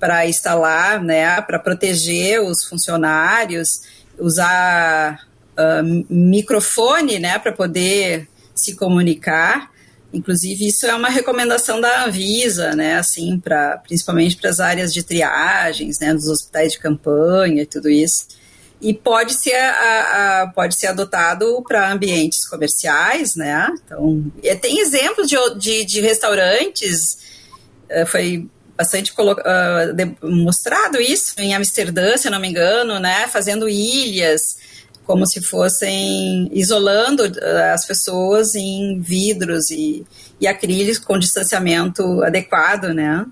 para instalar, né? Para proteger os funcionários, usar uh, microfone, né? Para poder se comunicar. Inclusive, isso é uma recomendação da Anvisa, né, assim, para principalmente para as áreas de triagens, né, dos hospitais de campanha e tudo isso. E pode ser, a, a pode ser adotado para ambientes comerciais, né? Então, tem exemplos de, de, de restaurantes, uh, foi bastante uh, mostrado isso em Amsterdã, se não me engano, né? Fazendo ilhas como se fossem isolando uh, as pessoas em vidros e, e acrílicos com distanciamento adequado, né?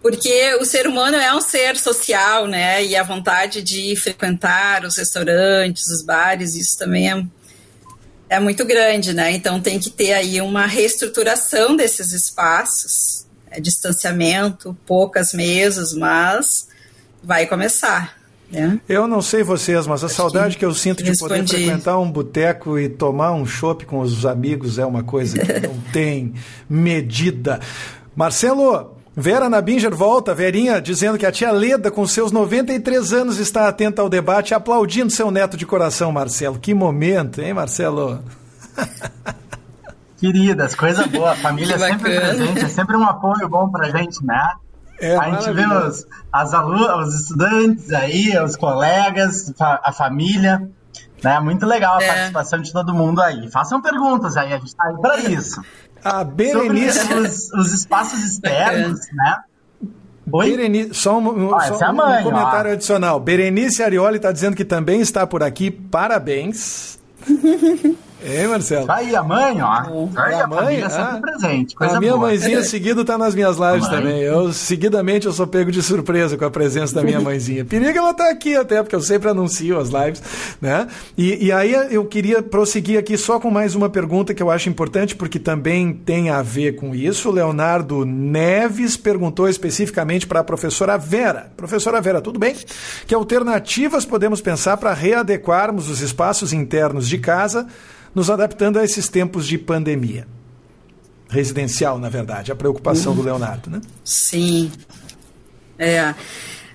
Porque o ser humano é um ser social, né? E a vontade de frequentar os restaurantes, os bares, isso também é, é muito grande, né? Então tem que ter aí uma reestruturação desses espaços, é, distanciamento, poucas mesas, mas vai começar. É. Eu não sei vocês, mas a Acho saudade que, que eu sinto de respondi. poder frequentar um boteco e tomar um chopp com os amigos é uma coisa que não tem medida. Marcelo, Vera Nabinger volta, Verinha, dizendo que a tia Leda, com seus 93 anos, está atenta ao debate, aplaudindo seu neto de coração, Marcelo. Que momento, hein, Marcelo? Queridas, coisa boa. A família é sempre presente, é sempre um apoio bom pra gente, né? É, a gente vê os, as alunos, os estudantes aí, os colegas, a família. Né? Muito legal a é. participação de todo mundo aí. Façam perguntas aí, a gente está aí para isso. A Berenice. Sobre os, os espaços externos, né? Oi? Berenice, só um, ah, só é mãe, um comentário ó. adicional. Berenice Arioli está dizendo que também está por aqui. Parabéns. É, Marcelo? Tá aí a mãe, ó. Tá aí a, a mãe, ah, sempre presente. a minha boa. mãezinha seguido tá nas minhas lives também. Eu, seguidamente, eu sou pego de surpresa com a presença da minha mãezinha. Perigo ela tá aqui até, porque eu sempre anuncio as lives, né? E, e aí eu queria prosseguir aqui só com mais uma pergunta que eu acho importante, porque também tem a ver com isso. O Leonardo Neves perguntou especificamente para a professora Vera. Professora Vera, tudo bem? Que alternativas podemos pensar para readequarmos os espaços internos de casa nos adaptando a esses tempos de pandemia. Residencial, na verdade, a preocupação uhum. do Leonardo, né? Sim. É.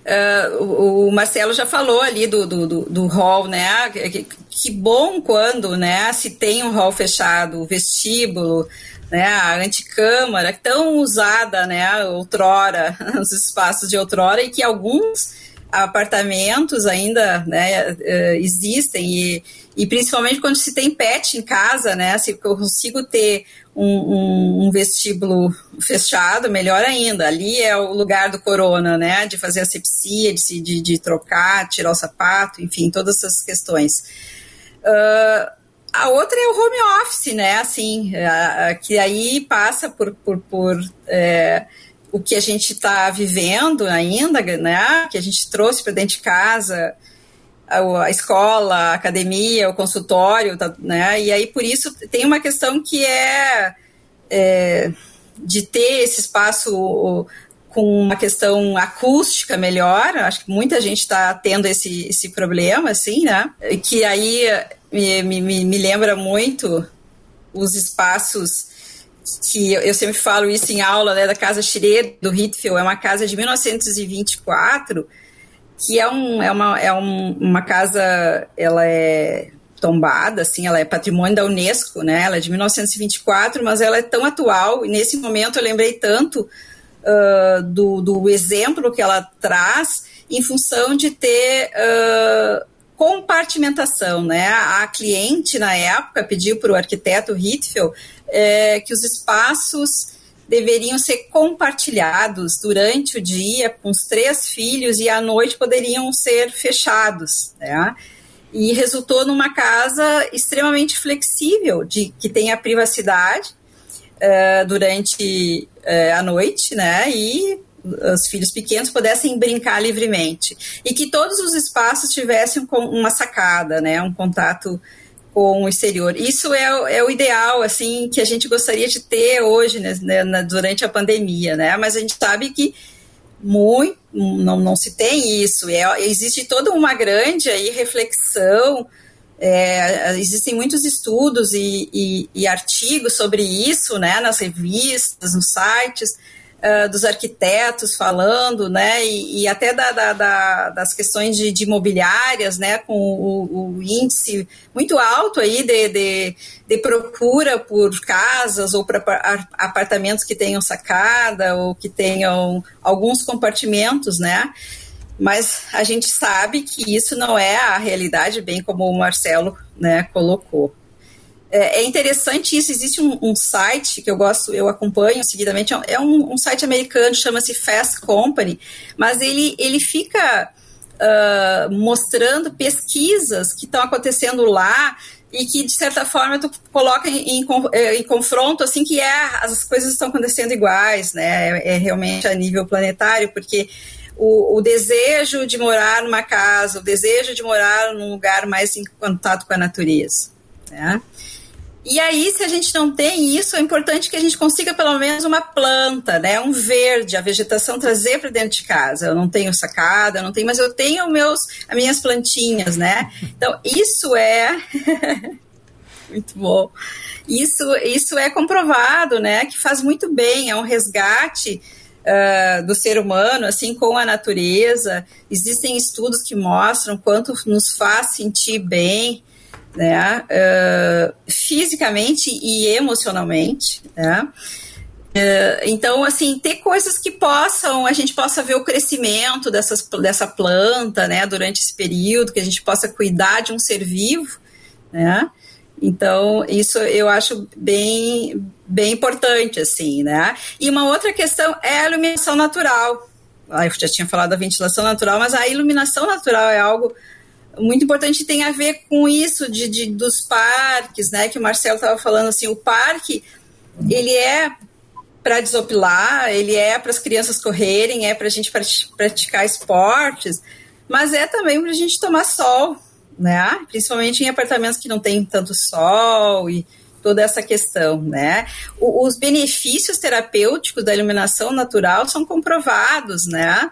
Uh, o, Marcelo já falou ali do, do, do, do hall, né? Que, que, bom quando né, se tem um hall fechado, o vestíbulo, né, a anticâmara, tão usada né, outrora, os espaços de outrora, e que alguns apartamentos ainda né, eh, existem e, e principalmente quando se tem pet em casa, né, se eu consigo ter um, um, um, vestíbulo fechado, melhor ainda. Ali é o lugar do corona, né, de fazer asepsia, de, de, de trocar, tirar o sapato, enfim, todas essas questões. Uh, a outra é o home office, né, assim, que aí passa por, por, por é, o que a gente está vivendo ainda, né? Que a gente trouxe para dentro de casa, a, escola, a academia, o consultório, tá, né? E aí por isso tem uma questão que é, é de ter esse espaço com uma questão acústica melhor, acho que muita gente está tendo esse, esse problema, assim, né? Que aí me, me, me lembra muito os espaços que eu sempre falo isso em aula, né, da Casa Schroeder, do Hitfield, é uma casa de 1924, que é, um, é, uma, é um, uma casa, ela é tombada, assim, ela é patrimônio da Unesco, né, ela é de 1924, mas ela é tão atual, e nesse momento eu lembrei tanto uh, do, do exemplo que ela traz em função de ter... Uh, compartimentação, né? A cliente na época pediu para o arquiteto Hitfield é, que os espaços deveriam ser compartilhados durante o dia com os três filhos e à noite poderiam ser fechados. Né? E resultou numa casa extremamente flexível, de que tenha privacidade uh, durante uh, a noite, né? E os filhos pequenos pudessem brincar livremente e que todos os espaços tivessem uma sacada, né, um contato com o exterior. Isso é, é o ideal, assim, que a gente gostaria de ter hoje, né, né, durante a pandemia, né? Mas a gente sabe que muito não, não se tem isso. É, existe toda uma grande aí reflexão. É, existem muitos estudos e, e, e artigos sobre isso, né, nas revistas, nos sites uh, dos arquitetos falando, né, e, e até da, da, da, das questões de, de imobiliárias, né, com o, o, índice muito alto aí de, de, de procura por casas ou para apartamentos que tenham sacada ou que tenham alguns compartimentos, né, mas a gente sabe que isso não é a realidade, bem como o Marcelo né, colocou. É, é interessante isso. Existe um, um, site que eu gosto, eu acompanho seguidamente. É um, um site americano, chama-se Fast Company, mas ele, ele fica uh, mostrando pesquisas que estão acontecendo lá e que de certa forma tu coloca em, em, é, em, confronto assim que é as coisas estão acontecendo iguais, né? É, é realmente a nível planetário, porque o, o, desejo de morar numa casa, o desejo de morar num lugar mais em contato com a natureza, né? E aí, se a gente não tem isso, é importante que a gente consiga pelo menos uma planta, né? Um verde, a vegetação trazer para dentro de casa. Eu não tenho sacada, eu não tenho, mas eu tenho meus, as minhas plantinhas, né? Então, isso é muito bom. Isso, isso é comprovado, né? Que faz muito bem, é um resgate uh, do ser humano, assim, com a natureza. Existem estudos que mostram quanto nos faz sentir bem né, uh, fisicamente e emocionalmente, né? Uh, então, assim, ter coisas que possam, a gente possa ver o crescimento dessas, dessa planta, né, durante esse período, que a gente possa cuidar de um ser vivo, né? Então, isso eu acho bem, bem importante, assim, né? E uma outra questão é a iluminação natural. Ah, eu já tinha falado da ventilação natural, mas a iluminação natural é algo muito importante tem a ver com isso de, de dos parques, né? Que o Marcelo estava falando assim, o parque ele é para desopilar, ele é para as crianças correrem, é para a gente praticar esportes, mas é também para a gente tomar sol, né? Principalmente em apartamentos que não tem tanto sol e toda essa questão, né? O, os benefícios terapêuticos da iluminação natural são comprovados, né?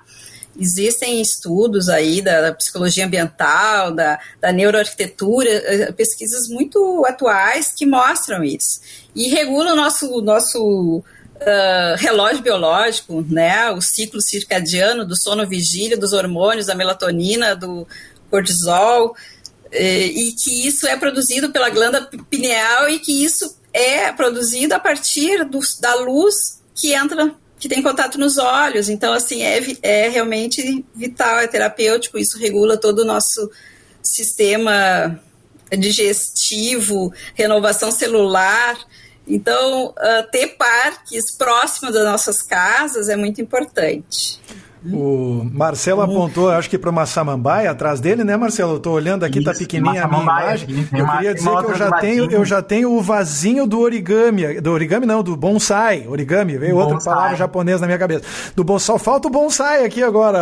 Existem estudos aí da, da psicologia ambiental, da, da neuroarquitetura, eh, pesquisas muito atuais que mostram isso. E regulam o nosso, nosso Uh, relógio biológico, né, o ciclo circadiano do sono vigília, dos hormônios, da melatonina, do cortisol, e, e que isso é produzido pela glândula pineal e que isso é produzido a partir do, da luz que entra que tem contato nos olhos. Então, assim, é, é realmente vital, é terapêutico, isso regula todo o nosso sistema digestivo, renovação celular. Então, uh, ter parques próximos das nossas casas é muito importante. O Marcelo apontou, acho que para uma samambaia atrás dele, né, Marcelo? Eu tô olhando aqui, tá Isso, tá pequenininha a minha imagem. eu queria dizer que eu já tenho, eu já tenho o vasinho do origami, do origami não, do bonsai, origami, veio outra bonsai. palavra japonesa na minha cabeça. Do bonsai, falta o bonsai aqui agora,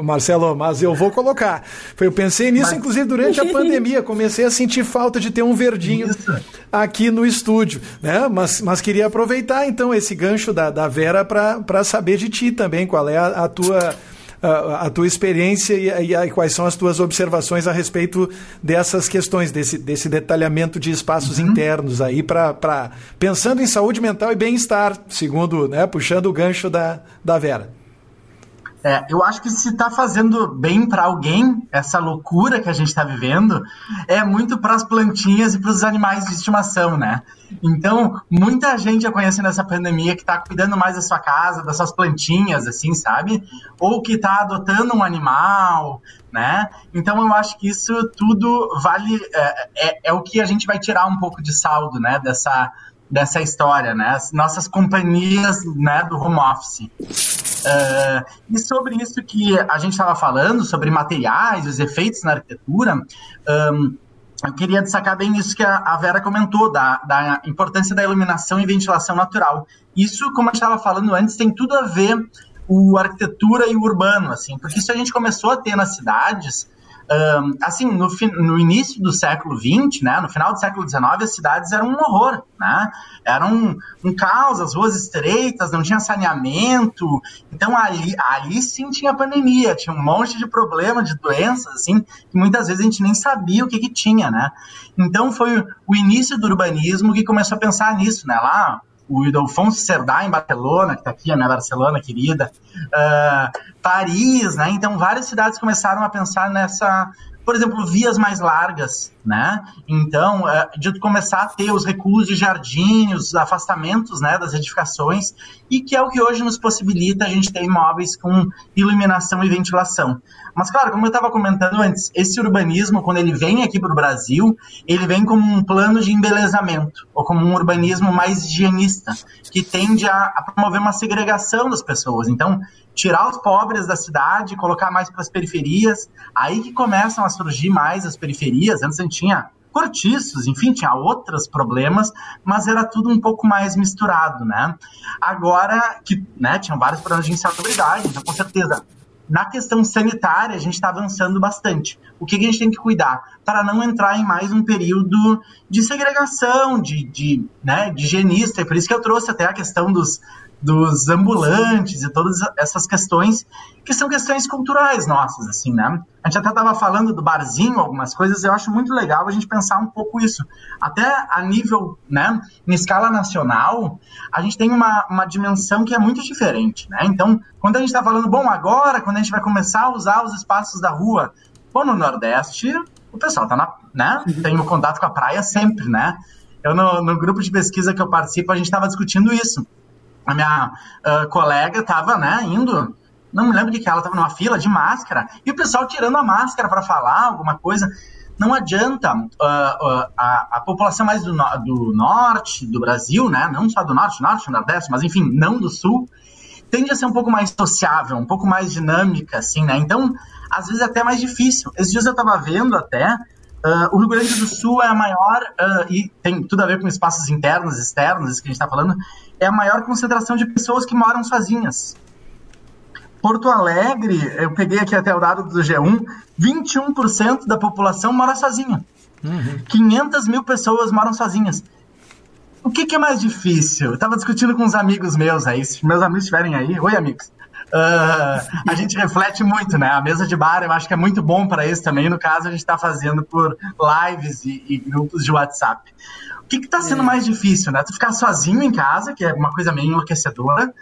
Marcelo, mas eu vou colocar. Eu pensei nisso, mas... inclusive, durante a pandemia, comecei a sentir falta de ter um verdinho Isso. aqui no estúdio, né? Mas, mas queria aproveitar, então, esse gancho da, da Vera para saber de ti também, qual é a, a tua tua a, a tua experiência e, e, e, quais são as tuas observações a respeito dessas questões, desse, desse detalhamento de espaços uhum. internos aí, para pensando em saúde mental e bem-estar, segundo, né, puxando o gancho da, da Vera. É, eu acho que se está fazendo bem para alguém, essa loucura que a gente está vivendo, é muito para as plantinhas e para os animais de estimação, né? Então, muita gente eu conheço nessa pandemia que está cuidando mais da sua casa, das suas plantinhas, assim, sabe? Ou que está adotando um animal, né? Então, eu acho que isso tudo vale. É, é, é o que a gente vai tirar um pouco de saldo, né? Dessa dessa história, né? As nossas companhias né, do home office. Uh, e sobre isso que a gente estava falando, sobre materiais, os efeitos na arquitetura, um, eu queria destacar bem isso que a Vera comentou, da, da importância da iluminação e ventilação natural. Isso, como a gente estava falando antes, tem tudo a ver o arquitetura e o urbano, assim, porque isso a gente começou a ter nas cidades assim, no, no, início do século XX, né, no final do século XIX, as cidades eram um horror, né? Era um, um caos, as ruas estreitas, não tinha saneamento. Então ali, ali sim tinha pandemia, tinha um monte de problema, de doenças, assim, que muitas vezes a gente nem sabia o que, que tinha, né? Então foi o início do urbanismo que começou a pensar nisso, né? Lá o Ildefonso Cerdá em Barcelona, que está aqui, minha Barcelona querida, uh, Paris, né? Então várias cidades começaram a pensar nessa, por exemplo, vias mais largas, né? Então, é, de começar a ter os recuos de jardim, os afastamentos, né, das edificações, e que é o que hoje nos possibilita a gente ter imóveis com iluminação e ventilação. Mas, claro, como eu estava comentando antes, esse urbanismo, quando ele vem aqui para o Brasil, ele vem como um plano de embelezamento, ou como um urbanismo mais higienista, que tende a, a promover uma segregação das pessoas. Então, tirar os pobres da cidade, colocar mais para as periferias, aí que começam a surgir mais as periferias. Antes a gente tinha cortiços, enfim, tinha outros problemas, mas era tudo um pouco mais misturado, né? Agora que, né, tinham vários problemas de insalubridade, então com certeza na questão sanitária, a gente está avançando bastante. O que, que, a gente tem que cuidar? Para não entrar em mais um período de segregação, de, de, né, de higienista. E por isso que eu trouxe até a questão dos, dos ambulantes e todas essas questões que são questões culturais nossas, assim, né? A gente até estava falando do barzinho, algumas coisas, eu acho muito legal a gente pensar um pouco isso. Até a nível, né, em escala nacional, a gente tem uma, uma dimensão que é muito diferente, né? Então, quando a gente está falando, bom, agora, quando a gente vai começar a usar os espaços da rua, bom, no Nordeste, o pessoal tá na, né, tem o contato com a praia sempre, né? Eu, no, no grupo de pesquisa que eu participo, a gente estava discutindo isso a minha uh, colega estava, né, indo, não me lembro de que ela estava numa fila de máscara, e o pessoal tirando a máscara para falar alguma coisa. Não adianta uh, uh, a, a, população mais do, no, do, norte do Brasil, né, não só do norte, norte, nordeste, mas enfim, não do sul, tende a ser um pouco mais sociável, um pouco mais dinâmica, assim, né? Então, às vezes é até mais difícil. Esses dias eu estava vendo até Uh, o Rio Grande do Sul é a maior, uh, e tem tudo a ver com espaços internos, externos, isso que a gente está falando, é a maior concentração de pessoas que moram sozinhas. Porto Alegre, eu peguei aqui até o dado do G1, 21% da população mora sozinha. Uhum. 500 mil pessoas moram sozinhas. O que, que é mais difícil? Eu estava discutindo com uns amigos meus aí, se meus amigos estiverem aí. Oi, amigos. Uh, a gente reflete muito, né? A mesa de bar eu acho que é muito bom para isso também. No caso, a gente está fazendo por lives e, e, grupos de WhatsApp. O que está sendo é. mais difícil, né? Tu ficar sozinho em casa, que é uma coisa meio enlouquecedora,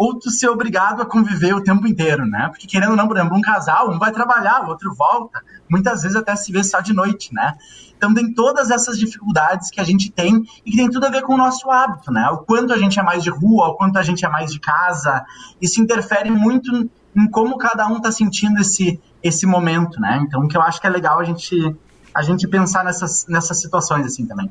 ou tu ser obrigado a conviver o tempo inteiro, né? Porque querendo ou não, por exemplo, um casal, um vai trabalhar, o outro volta, muitas vezes até se vê só de noite, né? Então tem todas essas dificuldades que a gente tem e que tem tudo a ver com o nosso hábito, né? O quanto a gente é mais de rua, o quanto a gente é mais de casa. Isso interfere muito em como cada um está sentindo esse, esse momento, né? Então que eu acho que é legal a gente, a gente pensar nessas, nessas situações assim também.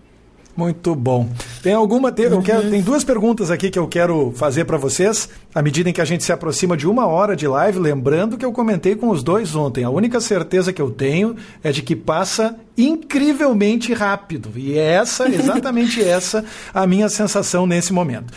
Muito bom. Tem alguma. Tem, eu quero, tem duas perguntas aqui que eu quero fazer para vocês, à medida em que a gente se aproxima de uma hora de live, lembrando que eu comentei com os dois ontem. A única certeza que eu tenho é de que passa incrivelmente rápido. E é essa, exatamente essa, a minha sensação nesse momento.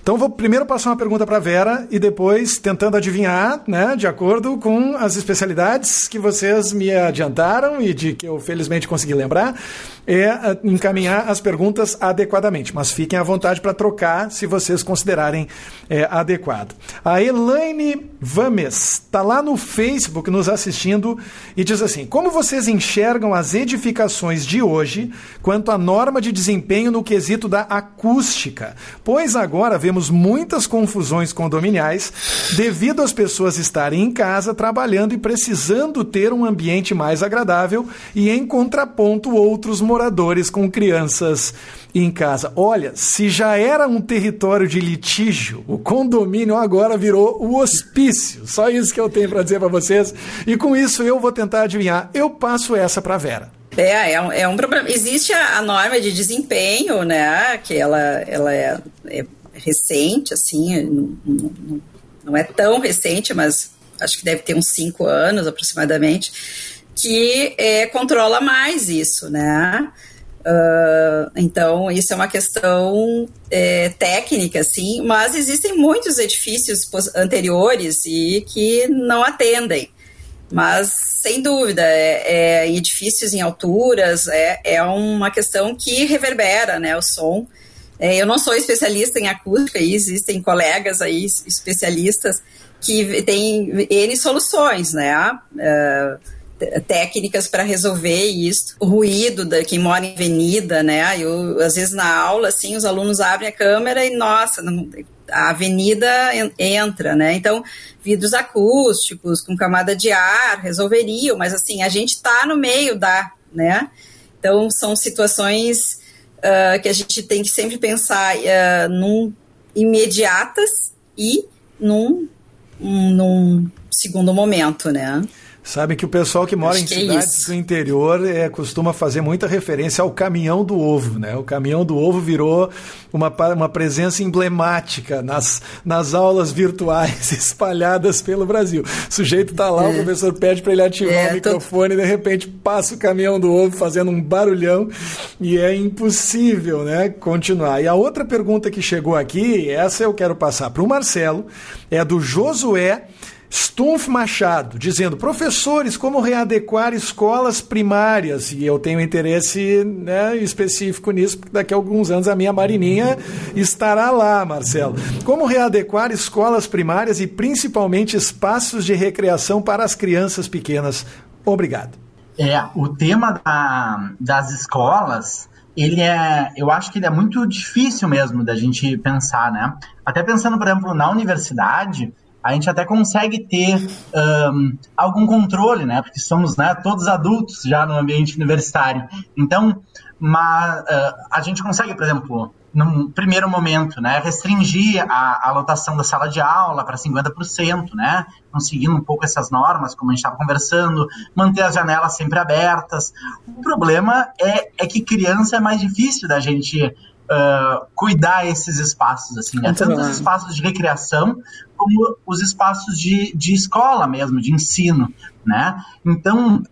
Então vou primeiro passar uma pergunta para Vera e depois tentando adivinhar, né, de acordo com as especialidades que vocês me adiantaram e de que eu felizmente consegui lembrar, é eh, encaminhar as perguntas adequadamente. Mas fiquem à vontade para trocar se vocês considerarem é, adequado. A Elaine Vames está lá no Facebook nos assistindo e diz assim: Como vocês enxergam as edificações especificações de hoje quanto à norma de desempenho no quesito da acústica, pois agora vemos muitas confusões condominiais devido às pessoas estarem em casa trabalhando e precisando ter um ambiente mais agradável e em contraponto outros moradores com crianças em casa. Olha, se já era um território de litígio, o condomínio agora virou o hospício. Só isso que eu tenho para dizer para vocês. E com isso eu vou tentar adivinhar. Eu passo essa para Vera. É, é um, é um problema. Existe a, a, norma de desempenho, né? Que ela, ela é, é recente, assim, não, não, não, é tão recente, mas acho que deve ter uns cinco anos aproximadamente, que é, controla mais isso, né? Uh, então, isso é uma questão é, técnica, sim, mas existem muitos edifícios anteriores e que não atendem. Mas, sem dúvida, é, é, edifícios em alturas, é, é uma questão que reverbera né, o som. É, eu não sou especialista em acústica, existem colegas aí especialistas que têm N soluções, né? Uh, técnicas para resolver isso. O ruído da quem mora em avenida, né? Eu, às vezes na aula, assim, os alunos abrem a câmera e, nossa, não, a avenida entra, né? Então, vidros acústicos com camada de ar resolveriam, mas assim, a gente está no meio da, né? Então, são situações uh, que a gente tem que sempre pensar uh, num imediatas e num, num segundo momento, né? Sabe que o pessoal que mora Acho em é cidades é do interior é, costuma fazer muita referência ao caminhão do ovo, né? O caminhão do ovo virou uma, uma presença emblemática nas, nas aulas virtuais espalhadas pelo Brasil. O sujeito está lá, é. o professor pede para ele ativar é, o microfone tô... e de repente passa o caminhão do ovo fazendo um barulhão e é impossível, né? Continuar. E a outra pergunta que chegou aqui, essa eu quero passar para o Marcelo, é do Josué. Stumpf Machado, dizendo: professores, como readequar escolas primárias? E eu tenho interesse né, específico nisso, porque daqui a alguns anos a minha Marininha estará lá, Marcelo. Como readequar escolas primárias e principalmente espaços de recreação para as crianças pequenas? Obrigado. É, o tema da, das escolas ele é, eu acho que ele é muito difícil mesmo da gente pensar, né? Até pensando, por exemplo, na universidade, a gente até consegue ter um, algum controle, né? Porque somos né, todos adultos já no ambiente universitário. Então, mas, uh, a gente consegue, por exemplo, num primeiro momento, né, restringir a, a lotação da sala de aula para 50%, né, conseguindo um pouco essas normas, como a gente estava conversando, manter as janelas sempre abertas. O problema é, é que criança é mais difícil da gente uh, cuidar esses espaços, assim, né? Tanto os espaços de recreação como os espaços de, de escola mesmo, de ensino, né? Então,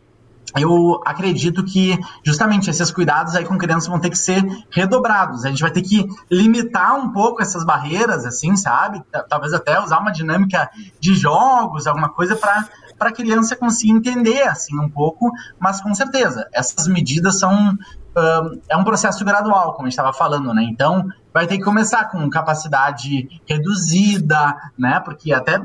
eu acredito que justamente esses cuidados aí com crianças vão ter que ser redobrados. A gente vai ter que limitar um pouco essas barreiras, assim, sabe? Talvez até usar uma dinâmica de jogos, alguma coisa para para a criança conseguir entender assim um pouco, mas com certeza essas medidas são um, é um processo gradual, como a gente estava falando, né? Então vai ter que começar com capacidade reduzida, né? Porque até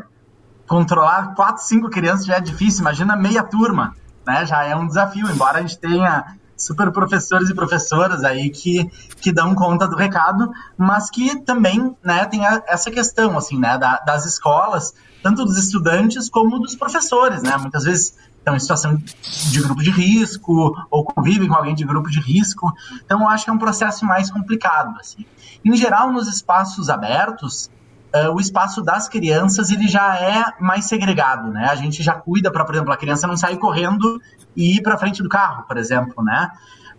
controlar quatro, cinco crianças já é difícil. Imagina meia turma, né? Já é um desafio. Embora a gente tenha super professores e professoras aí que, que dão conta do recado, mas que também, né, tem a, essa questão, assim, né, da, das escolas, tanto dos estudantes como dos professores, né, muitas vezes estão em situação de grupo de risco ou convivem com alguém de grupo de risco, então eu acho que é um processo mais complicado, assim. Em geral, nos espaços abertos, Uh, o espaço das crianças ele já é mais segregado, né? A gente já cuida para, por exemplo, a criança não sair correndo e ir para frente do carro, por exemplo, né?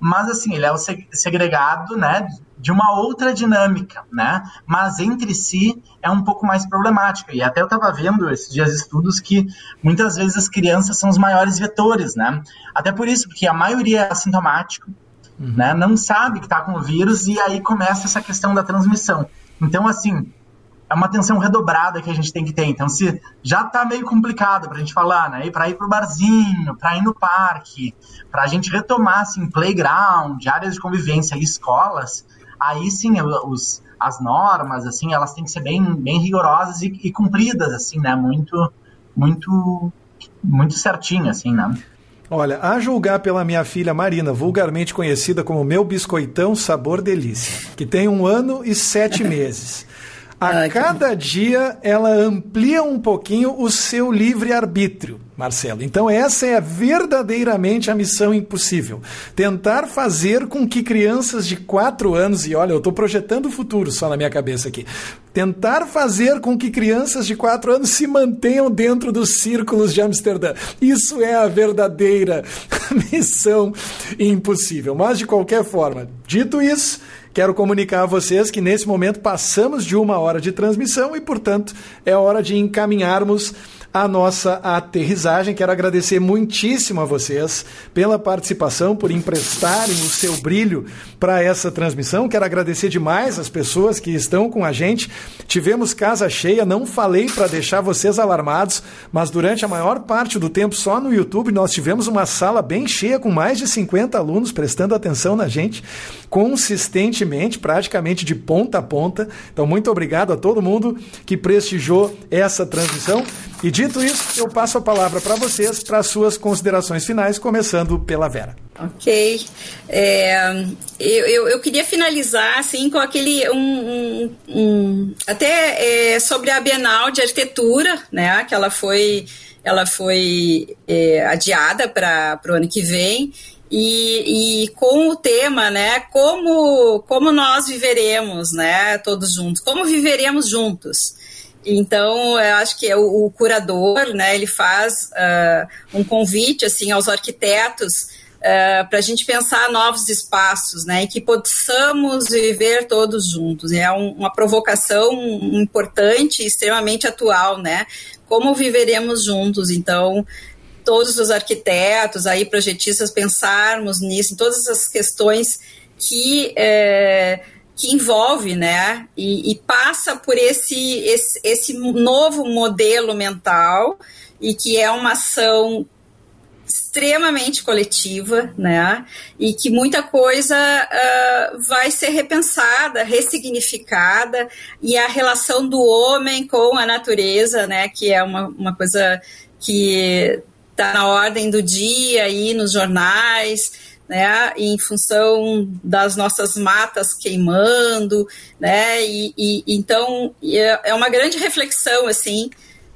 Mas assim, ele é o segregado, né, de uma outra dinâmica, né? Mas entre si é um pouco mais problemática. E até eu estava vendo esses dias estudos que muitas vezes as crianças são os maiores vetores, né? Até por isso, porque a maioria é assintomático, uhum. né? Não sabe que está com o vírus e aí começa essa questão da transmissão. Então, assim, é uma atenção redobrada que a gente tem que ter. Então, se já está meio complicado para a gente falar, né? Para ir para o barzinho, para ir no parque, para a gente retomar, assim, playground, áreas de convivência e escolas, aí sim os, as normas, assim, elas têm que ser bem, bem rigorosas e, e cumpridas, assim, né? Muito, muito, muito certinho, assim, né? Olha, a julgar pela minha filha Marina, vulgarmente conhecida como meu biscoitão sabor delícia, que tem um ano e sete meses. A cada dia ela amplia um pouquinho o seu livre-arbítrio. Marcelo. Então, essa é verdadeiramente a missão impossível. Tentar fazer com que crianças de 4 anos, e olha, eu estou projetando o futuro só na minha cabeça aqui, tentar fazer com que crianças de 4 anos se mantenham dentro dos círculos de Amsterdã. Isso é a verdadeira missão impossível. Mas, de qualquer forma, dito isso. Quero comunicar a vocês que nesse momento passamos de uma hora de transmissão e, portanto, é hora de encaminharmos a nossa aterrissagem. Quero agradecer muitíssimo a vocês pela participação, por emprestarem o seu brilho para essa transmissão. Quero agradecer demais as pessoas que estão com a gente. Tivemos casa cheia, não falei para deixar vocês alarmados, mas durante a maior parte do tempo só no YouTube nós tivemos uma sala bem cheia com mais de 50 alunos prestando atenção na gente consistentemente, praticamente de ponta a ponta. Então, muito obrigado a todo mundo que prestigiou essa transmissão. E dito isso, eu passo a palavra para vocês, para as suas considerações finais, começando pela Vera. Ok. É, eu, eu, eu, queria finalizar assim com aquele um, um, um até é, sobre a Bienal de Arquitetura, né? Que ela foi ela foi é, adiada para o ano que vem e, e, com o tema, né, como, como nós viveremos, né, todos juntos, como viveremos juntos. Então, eu acho que é o, o curador, né, ele faz uh, um convite, assim, aos arquitetos uh, para a gente pensar novos espaços, né, e que possamos viver todos juntos. É um, uma provocação importante, extremamente atual, né, como viveremos juntos. Então, todos os arquitetos, aí projetistas pensarmos nisso, em todas as questões que é, que envolve, né, e, e passa por esse, esse, esse novo modelo mental e que é uma ação extremamente coletiva, né? E que muita coisa uh, vai ser repensada, ressignificada, e a relação do homem com a natureza, né? Que é uma, uma coisa que está na ordem do dia aí nos jornais, né, em função das nossas matas queimando, né, e, e então é, é uma grande reflexão assim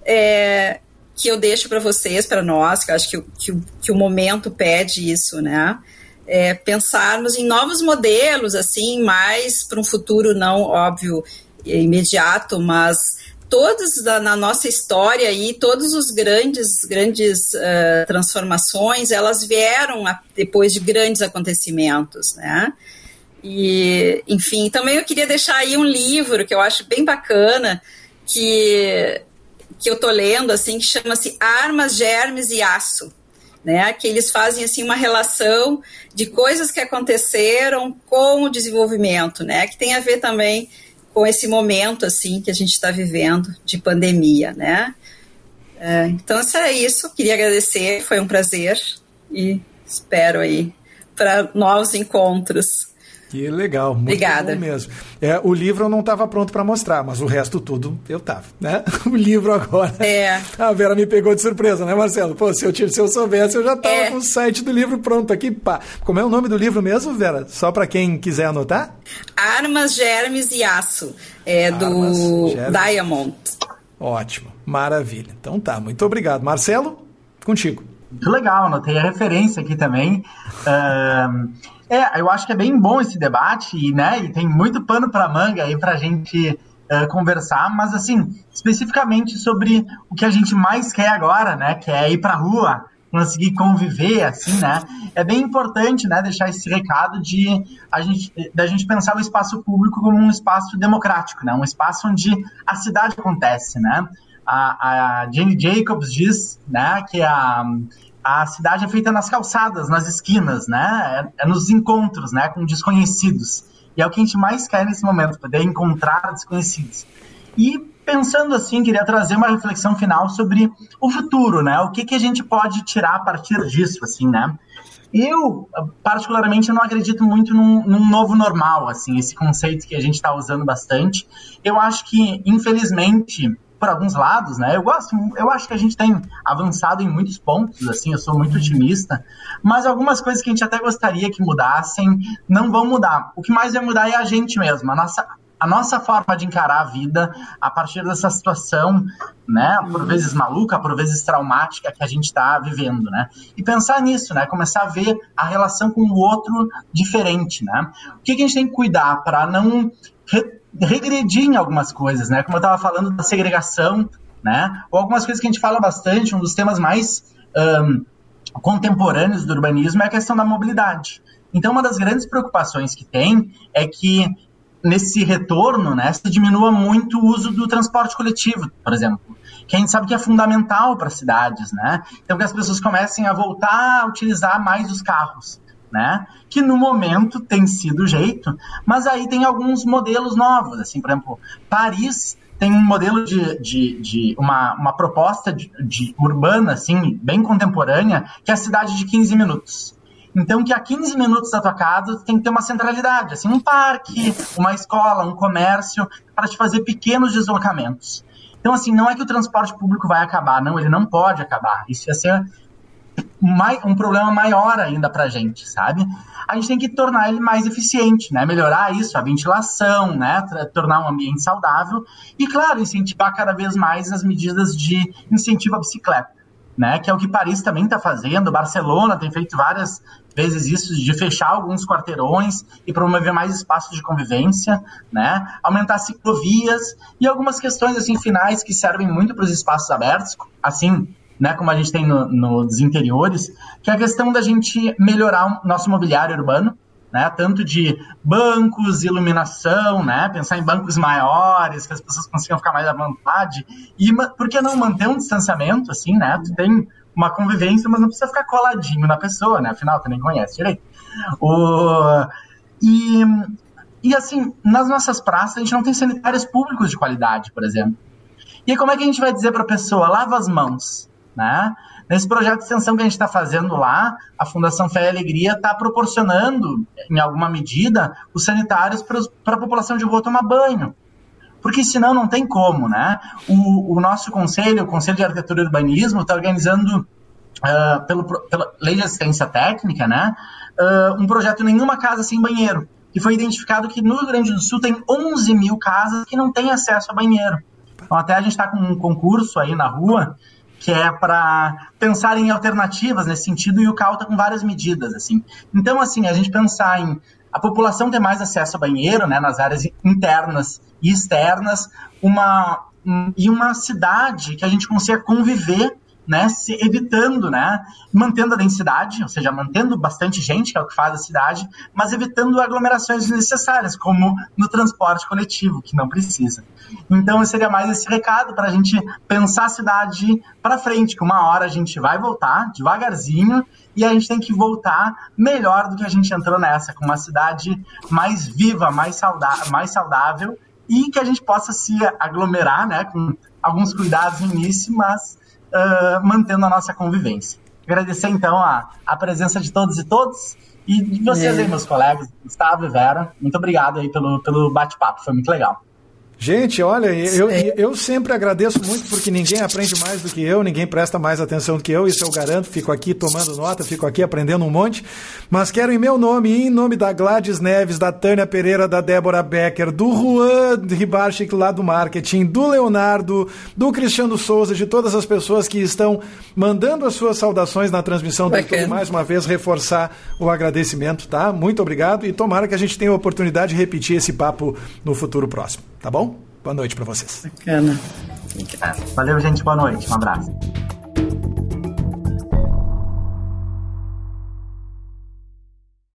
é, que eu deixo para vocês, para nós, que eu acho que, que, que, o momento pede isso, né, é, pensarmos em novos modelos assim, mais para um futuro não óbvio imediato, mas todos da, na nossa história aí, todos os grandes, grandes uh, transformações, elas vieram a, depois de grandes acontecimentos, né? E, enfim, também eu queria deixar aí um livro que eu acho bem bacana, que, que eu tô lendo, assim, que chama-se Armas, Germes e Aço, né? Que eles fazem, assim, uma relação de coisas que aconteceram com o desenvolvimento, né? Que tem a ver também com esse momento assim que a gente está vivendo de pandemia, né? É, então, é isso. Queria agradecer, foi um prazer e espero aí para novos encontros. Que legal, muito Obrigada. bom mesmo. É, o livro eu não estava pronto para mostrar, mas o resto tudo eu tava, né? O livro agora. É. A Vera me pegou de surpresa, né, Marcelo? Pô, se eu, se eu soubesse, eu já tava é. com o site do livro pronto aqui, pá. Como é o nome do livro mesmo, Vera? Só para quem quiser anotar? Armas, Germes e Aço, é Armas, do Germes. Diamond. Ótimo, maravilha. Então tá, muito obrigado. Marcelo, contigo. Muito legal, anotei a referência aqui também. Uh, é, eu acho que é bem bom esse debate, né, e tem muito pano para manga aí para a gente uh, conversar, mas assim, especificamente sobre o que a gente mais quer agora, né, que é ir para rua, conseguir conviver, assim, né, é bem importante, né, deixar esse recado de a gente, da gente pensar o espaço público como um espaço democrático, né, um espaço onde a cidade acontece, né, a, a Jane Jacobs diz, né, que a a cidade é feita nas calçadas, nas esquinas, né? É, é, nos encontros, né? Com desconhecidos. E é o que a gente mais quer nesse momento, poder encontrar desconhecidos. E pensando assim, queria trazer uma reflexão final sobre o futuro, né? O que, que a gente pode tirar a partir disso, assim, né? Eu, particularmente, não acredito muito num, num, novo normal, assim, esse conceito que a gente está usando bastante. Eu acho que, infelizmente, por alguns lados, né? Eu gosto, eu acho que a gente tem avançado em muitos pontos, assim, eu sou muito otimista, mas algumas coisas que a gente até gostaria que mudassem não vão mudar. O que mais vai mudar é a gente mesmo, a nossa a nossa forma de encarar a vida a partir dessa situação, né, por vezes maluca, por vezes traumática que a gente está vivendo, né? E pensar nisso, né? Começar a ver a relação com o outro diferente, né? O que, que a gente tem que cuidar para não re regredir em algumas coisas, né? Como eu estava falando da segregação, né? Ou algumas coisas que a gente fala bastante, um dos temas mais um, contemporâneos do urbanismo é a questão da mobilidade. Então, uma das grandes preocupações que tem é que nesse retorno, né, se diminua muito o uso do transporte coletivo, por exemplo, que a gente sabe que é fundamental para as cidades, né? Então, que as pessoas comecem a voltar a utilizar mais os carros. Né? Que no momento tem sido o jeito, mas aí tem alguns modelos novos, assim, por exemplo, Paris tem um modelo de, de, de uma, uma proposta de, de, urbana, assim, bem contemporânea, que é a cidade de 15 minutos. Então, que a 15 minutos da tua casa tem que ter uma centralidade, assim, um parque, uma escola, um comércio, para te fazer pequenos deslocamentos. Então, assim, não é que o transporte público vai acabar, não, ele não pode acabar. Isso ia ser um problema maior ainda para a gente, sabe? A gente tem que tornar ele mais eficiente, né? Melhorar isso, a ventilação, né? Tornar um ambiente saudável e, claro, incentivar cada vez mais as medidas de incentivo à bicicleta né? Que é o que Paris também está fazendo. Barcelona tem feito várias vezes isso de fechar alguns quarteirões e promover mais espaços de convivência, né? Aumentar ciclovias e algumas questões assim finais que servem muito para os espaços abertos, assim, né? Como a gente tem no, nos interiores, que é a questão da gente melhorar o nosso mobiliário urbano, né? Tanto de bancos, iluminação, né? Pensar em bancos maiores, que as pessoas consigam ficar mais à vontade. E por que não manter um distanciamento, assim, né? Tu tem uma convivência, mas não precisa ficar coladinho na pessoa, né? Afinal, tu nem conhece direito. O... E, e assim, nas nossas praças, a gente não tem sanitários públicos de qualidade, por exemplo. E como é que a gente vai dizer para a pessoa, lava as mãos, né? Nesse projeto de extensão que a gente está fazendo lá, a Fundação Fé e Alegria está proporcionando, em alguma medida, os sanitários para a população de rua tomar banho. Porque senão não tem como, né? O, o nosso conselho, o Conselho de Arquitetura e Urbanismo, está organizando, uh, pelo, pela Lei de Assistência Técnica, né? Uh, um projeto Nenhuma Casa Sem Banheiro. E foi identificado que no Rio Grande do Sul tem 11 mil casas que não têm acesso a banheiro. Então, até a gente está com um concurso aí na rua que é para pensar em alternativas nesse sentido e o CAL está com várias medidas assim. Então assim a gente pensar em a população ter mais acesso a banheiro, né, nas áreas internas e externas, uma e uma cidade que a gente consiga conviver né, se evitando, né, mantendo a densidade, ou seja, mantendo bastante gente, que é o que faz a cidade, mas evitando aglomerações desnecessárias, como no transporte coletivo, que não precisa. Então, seria mais esse recado para a gente pensar a cidade para frente, que uma hora a gente vai voltar devagarzinho e a gente tem que voltar melhor do que a gente entrou nessa, com uma cidade mais viva, mais, saudável, mais saudável e que a gente possa se aglomerar, né, com alguns cuidados no início, mas uh, mantendo a nossa convivência. Agradecer, então, a, a presença de todos e todos. E de vocês é. aí, meus colegas, Gustavo e Vera. Muito obrigado aí pelo, pelo bate-papo, foi muito legal. Gente, olha, eu, eu sempre agradeço muito porque ninguém aprende mais do que eu, ninguém presta mais atenção do que eu, isso eu garanto. Fico aqui tomando nota, fico aqui aprendendo um monte. Mas quero, em meu nome e em nome da Gladys Neves, da Tânia Pereira, da Débora Becker, do Juan Ribarchik lá do marketing, do Leonardo, do Cristiano Souza, de todas as pessoas que estão mandando as suas saudações na transmissão do YouTube, mais uma vez reforçar o agradecimento, tá? Muito obrigado e tomara que a gente tenha a oportunidade de repetir esse papo no futuro próximo. Tá bom? Boa noite para vocês. Bacana. Valeu, gente. Boa noite. Um abraço.